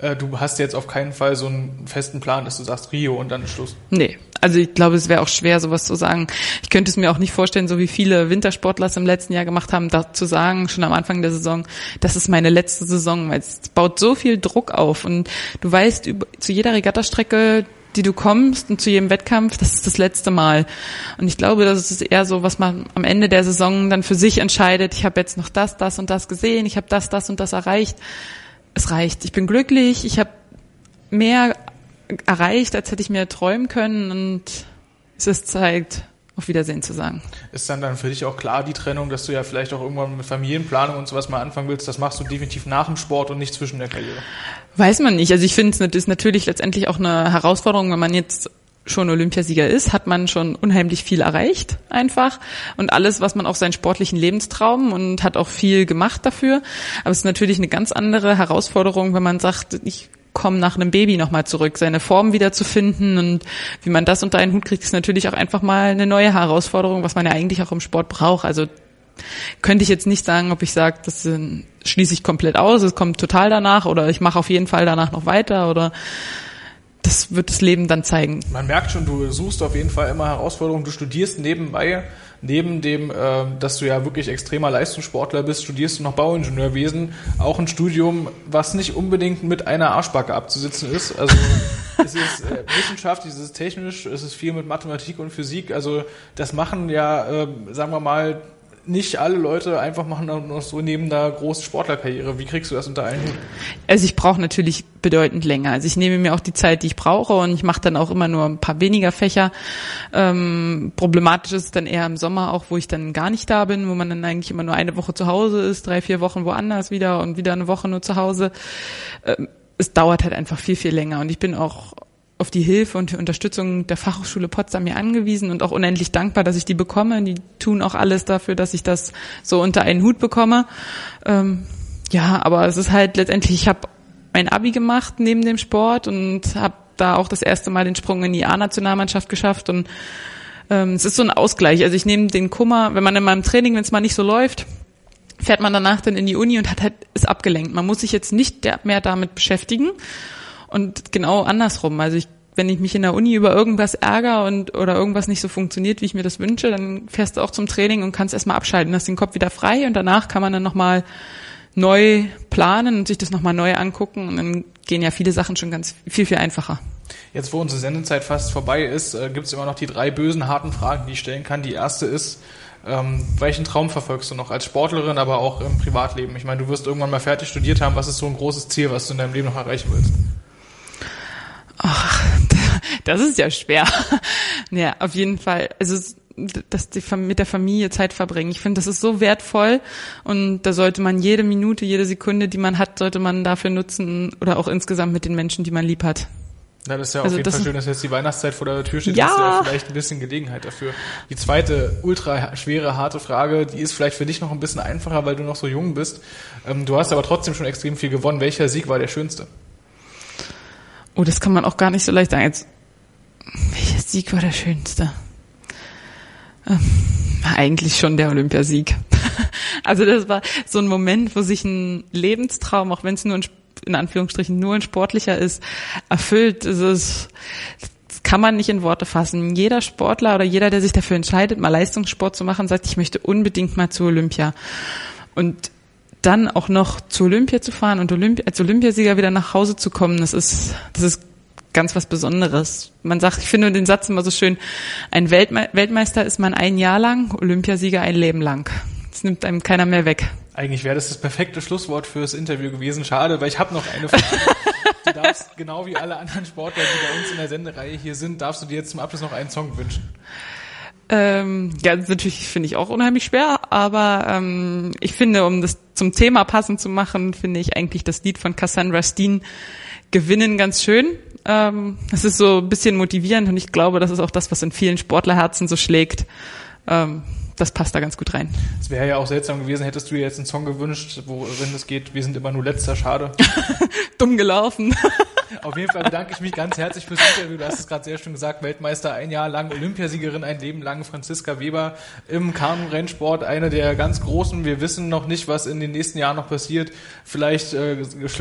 Äh, du hast jetzt auf keinen Fall so einen festen Plan, dass du sagst Rio und dann Schluss. Nee, also ich glaube, es wäre auch schwer, sowas zu sagen. Ich könnte es mir auch nicht vorstellen, so wie viele Wintersportler es im letzten Jahr gemacht haben, da zu sagen, schon am Anfang der Saison, das ist meine letzte Saison, weil es baut so viel Druck auf und du weißt zu jeder Regattastrecke, die du kommst und zu jedem Wettkampf, das ist das letzte Mal. Und ich glaube, das ist eher so, was man am Ende der Saison dann für sich entscheidet. Ich habe jetzt noch das, das und das gesehen, ich habe das, das und das erreicht es reicht. Ich bin glücklich, ich habe mehr erreicht, als hätte ich mir träumen können und es ist Zeit, auf Wiedersehen zu sagen. Ist dann dann für dich auch klar die Trennung, dass du ja vielleicht auch irgendwann mit Familienplanung und sowas mal anfangen willst? Das machst du definitiv nach dem Sport und nicht zwischen der Karriere. Weiß man nicht. Also ich finde es ist natürlich letztendlich auch eine Herausforderung, wenn man jetzt schon Olympiasieger ist, hat man schon unheimlich viel erreicht einfach und alles, was man auch seinen sportlichen Lebenstraum und hat auch viel gemacht dafür. Aber es ist natürlich eine ganz andere Herausforderung, wenn man sagt, ich komme nach einem Baby nochmal zurück, seine Form wieder zu finden und wie man das unter einen Hut kriegt, ist natürlich auch einfach mal eine neue Herausforderung, was man ja eigentlich auch im Sport braucht. Also könnte ich jetzt nicht sagen, ob ich sage, das schließe ich komplett aus, es kommt total danach oder ich mache auf jeden Fall danach noch weiter oder das wird das Leben dann zeigen. Man merkt schon, du suchst auf jeden Fall immer Herausforderungen. Du studierst nebenbei, neben dem, äh, dass du ja wirklich extremer Leistungssportler bist, studierst du noch Bauingenieurwesen. Auch ein Studium, was nicht unbedingt mit einer Arschbacke abzusitzen ist. Also es ist äh, Wissenschaft, es ist technisch, es ist viel mit Mathematik und Physik. Also das machen ja, äh, sagen wir mal, nicht alle Leute einfach machen noch so neben der großen Sportlerkarriere. Wie kriegst du das unter einen Hut? Also ich brauche natürlich bedeutend länger. Also ich nehme mir auch die Zeit, die ich brauche und ich mache dann auch immer nur ein paar weniger Fächer. Ähm, problematisch ist es dann eher im Sommer auch, wo ich dann gar nicht da bin, wo man dann eigentlich immer nur eine Woche zu Hause ist, drei, vier Wochen woanders wieder und wieder eine Woche nur zu Hause. Ähm, es dauert halt einfach viel, viel länger und ich bin auch auf die Hilfe und die Unterstützung der Fachhochschule Potsdam mir angewiesen und auch unendlich dankbar, dass ich die bekomme. Die tun auch alles dafür, dass ich das so unter einen Hut bekomme. Ähm, ja, aber es ist halt letztendlich, ich habe mein Abi gemacht neben dem Sport und habe da auch das erste Mal den Sprung in die A-Nationalmannschaft geschafft und ähm, es ist so ein Ausgleich. Also ich nehme den Kummer, wenn man in meinem Training, wenn es mal nicht so läuft, fährt man danach dann in die Uni und hat halt ist abgelenkt. Man muss sich jetzt nicht mehr damit beschäftigen und genau andersrum. Also ich, wenn ich mich in der Uni über irgendwas ärgere und oder irgendwas nicht so funktioniert, wie ich mir das wünsche, dann fährst du auch zum Training und kannst erstmal abschalten, hast den Kopf wieder frei und danach kann man dann nochmal neu planen und sich das nochmal neu angucken und dann gehen ja viele Sachen schon ganz viel, viel einfacher. Jetzt, wo unsere Sendezeit fast vorbei ist, äh, gibt es immer noch die drei bösen, harten Fragen, die ich stellen kann. Die erste ist, Ähm, welchen Traum verfolgst du noch als Sportlerin, aber auch im Privatleben? Ich meine, du wirst irgendwann mal fertig studiert haben. Was ist so ein großes Ziel, was du in deinem Leben noch erreichen willst? Ach, das ist ja schwer. ja, auf jeden Fall. Also dass die mit der Familie Zeit verbringen. Ich finde, das ist so wertvoll und da sollte man jede Minute, jede Sekunde, die man hat, sollte man dafür nutzen oder auch insgesamt mit den Menschen, die man lieb hat. Ja, das ist ja also auf jeden Fall schön, dass jetzt die Weihnachtszeit vor der Tür steht. Ja. Das ist ja vielleicht ein bisschen Gelegenheit dafür. Die zweite ultra schwere, harte Frage, die ist vielleicht für dich noch ein bisschen einfacher, weil du noch so jung bist. Ähm, du hast aber trotzdem schon extrem viel gewonnen. Welcher Sieg war der schönste? Oh, das kann man auch gar nicht so leicht sagen. Jetzt, welcher Sieg war der schönste? Ähm, eigentlich schon der Olympiasieg. also das war so ein Moment, wo sich ein Lebenstraum, auch wenn es nur ein in Anführungsstrichen nur ein sportlicher ist, erfüllt. Es ist, das kann man nicht in Worte fassen. Jeder Sportler oder jeder, der sich dafür entscheidet, mal Leistungssport zu machen, sagt, ich möchte unbedingt mal zu Olympia. Und dann auch noch zu Olympia zu fahren und Olympi als Olympiasieger wieder nach Hause zu kommen, das ist, das ist ganz was Besonderes. Man sagt, ich finde den Satz immer so schön, ein Weltme Weltmeister ist man ein Jahr lang, Olympiasieger ein Leben lang. Das nimmt einem keiner mehr weg. Eigentlich wäre das das perfekte Schlusswort fürs Interview gewesen. Schade, weil ich habe noch eine Frage. du darfst, genau wie alle anderen Sportler, die bei uns in der Sendereihe hier sind, darfst du dir jetzt zum Abschluss noch einen Song wünschen. Ähm, ja, das natürlich finde ich auch unheimlich schwer, aber ähm, ich finde, um das zum Thema passend zu machen, finde ich eigentlich das Lied von Cassandra Steen Gewinnen ganz schön. Ähm, es ist so ein bisschen motivierend und ich glaube, das ist auch das, was in vielen Sportlerherzen so schlägt. Ähm, das passt da ganz gut rein. Es wäre ja auch seltsam gewesen, hättest du dir jetzt einen Song gewünscht, worin es geht, wir sind immer nur letzter, schade. Dumm gelaufen. Auf jeden Fall bedanke ich mich ganz herzlich fürs Interview. Du hast es gerade sehr schön gesagt. Weltmeister ein Jahr lang, Olympiasiegerin ein Leben lang, Franziska Weber im Kanu-Rennsport, eine der ganz großen. Wir wissen noch nicht, was in den nächsten Jahren noch passiert. Vielleicht äh,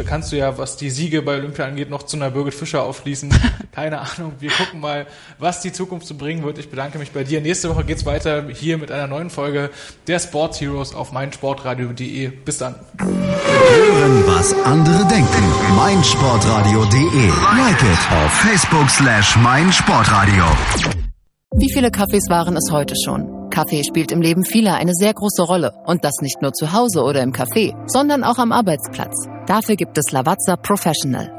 kannst du ja, was die Siege bei Olympia angeht, noch zu einer Birgit Fischer aufschließen. Keine Ahnung. Wir gucken mal, was die Zukunft zu so bringen wird. Ich bedanke mich bei dir. Nächste Woche geht's weiter hier mit einer neuen Folge der Sports Heroes auf meinsportradio.de. Bis dann. Hören, was andere denken. meinsportradio.de Like it auf Facebook slash meinsportradio. Wie viele Kaffees waren es heute schon? Kaffee spielt im Leben vieler eine sehr große Rolle. Und das nicht nur zu Hause oder im Café, sondern auch am Arbeitsplatz. Dafür gibt es Lavazza Professional.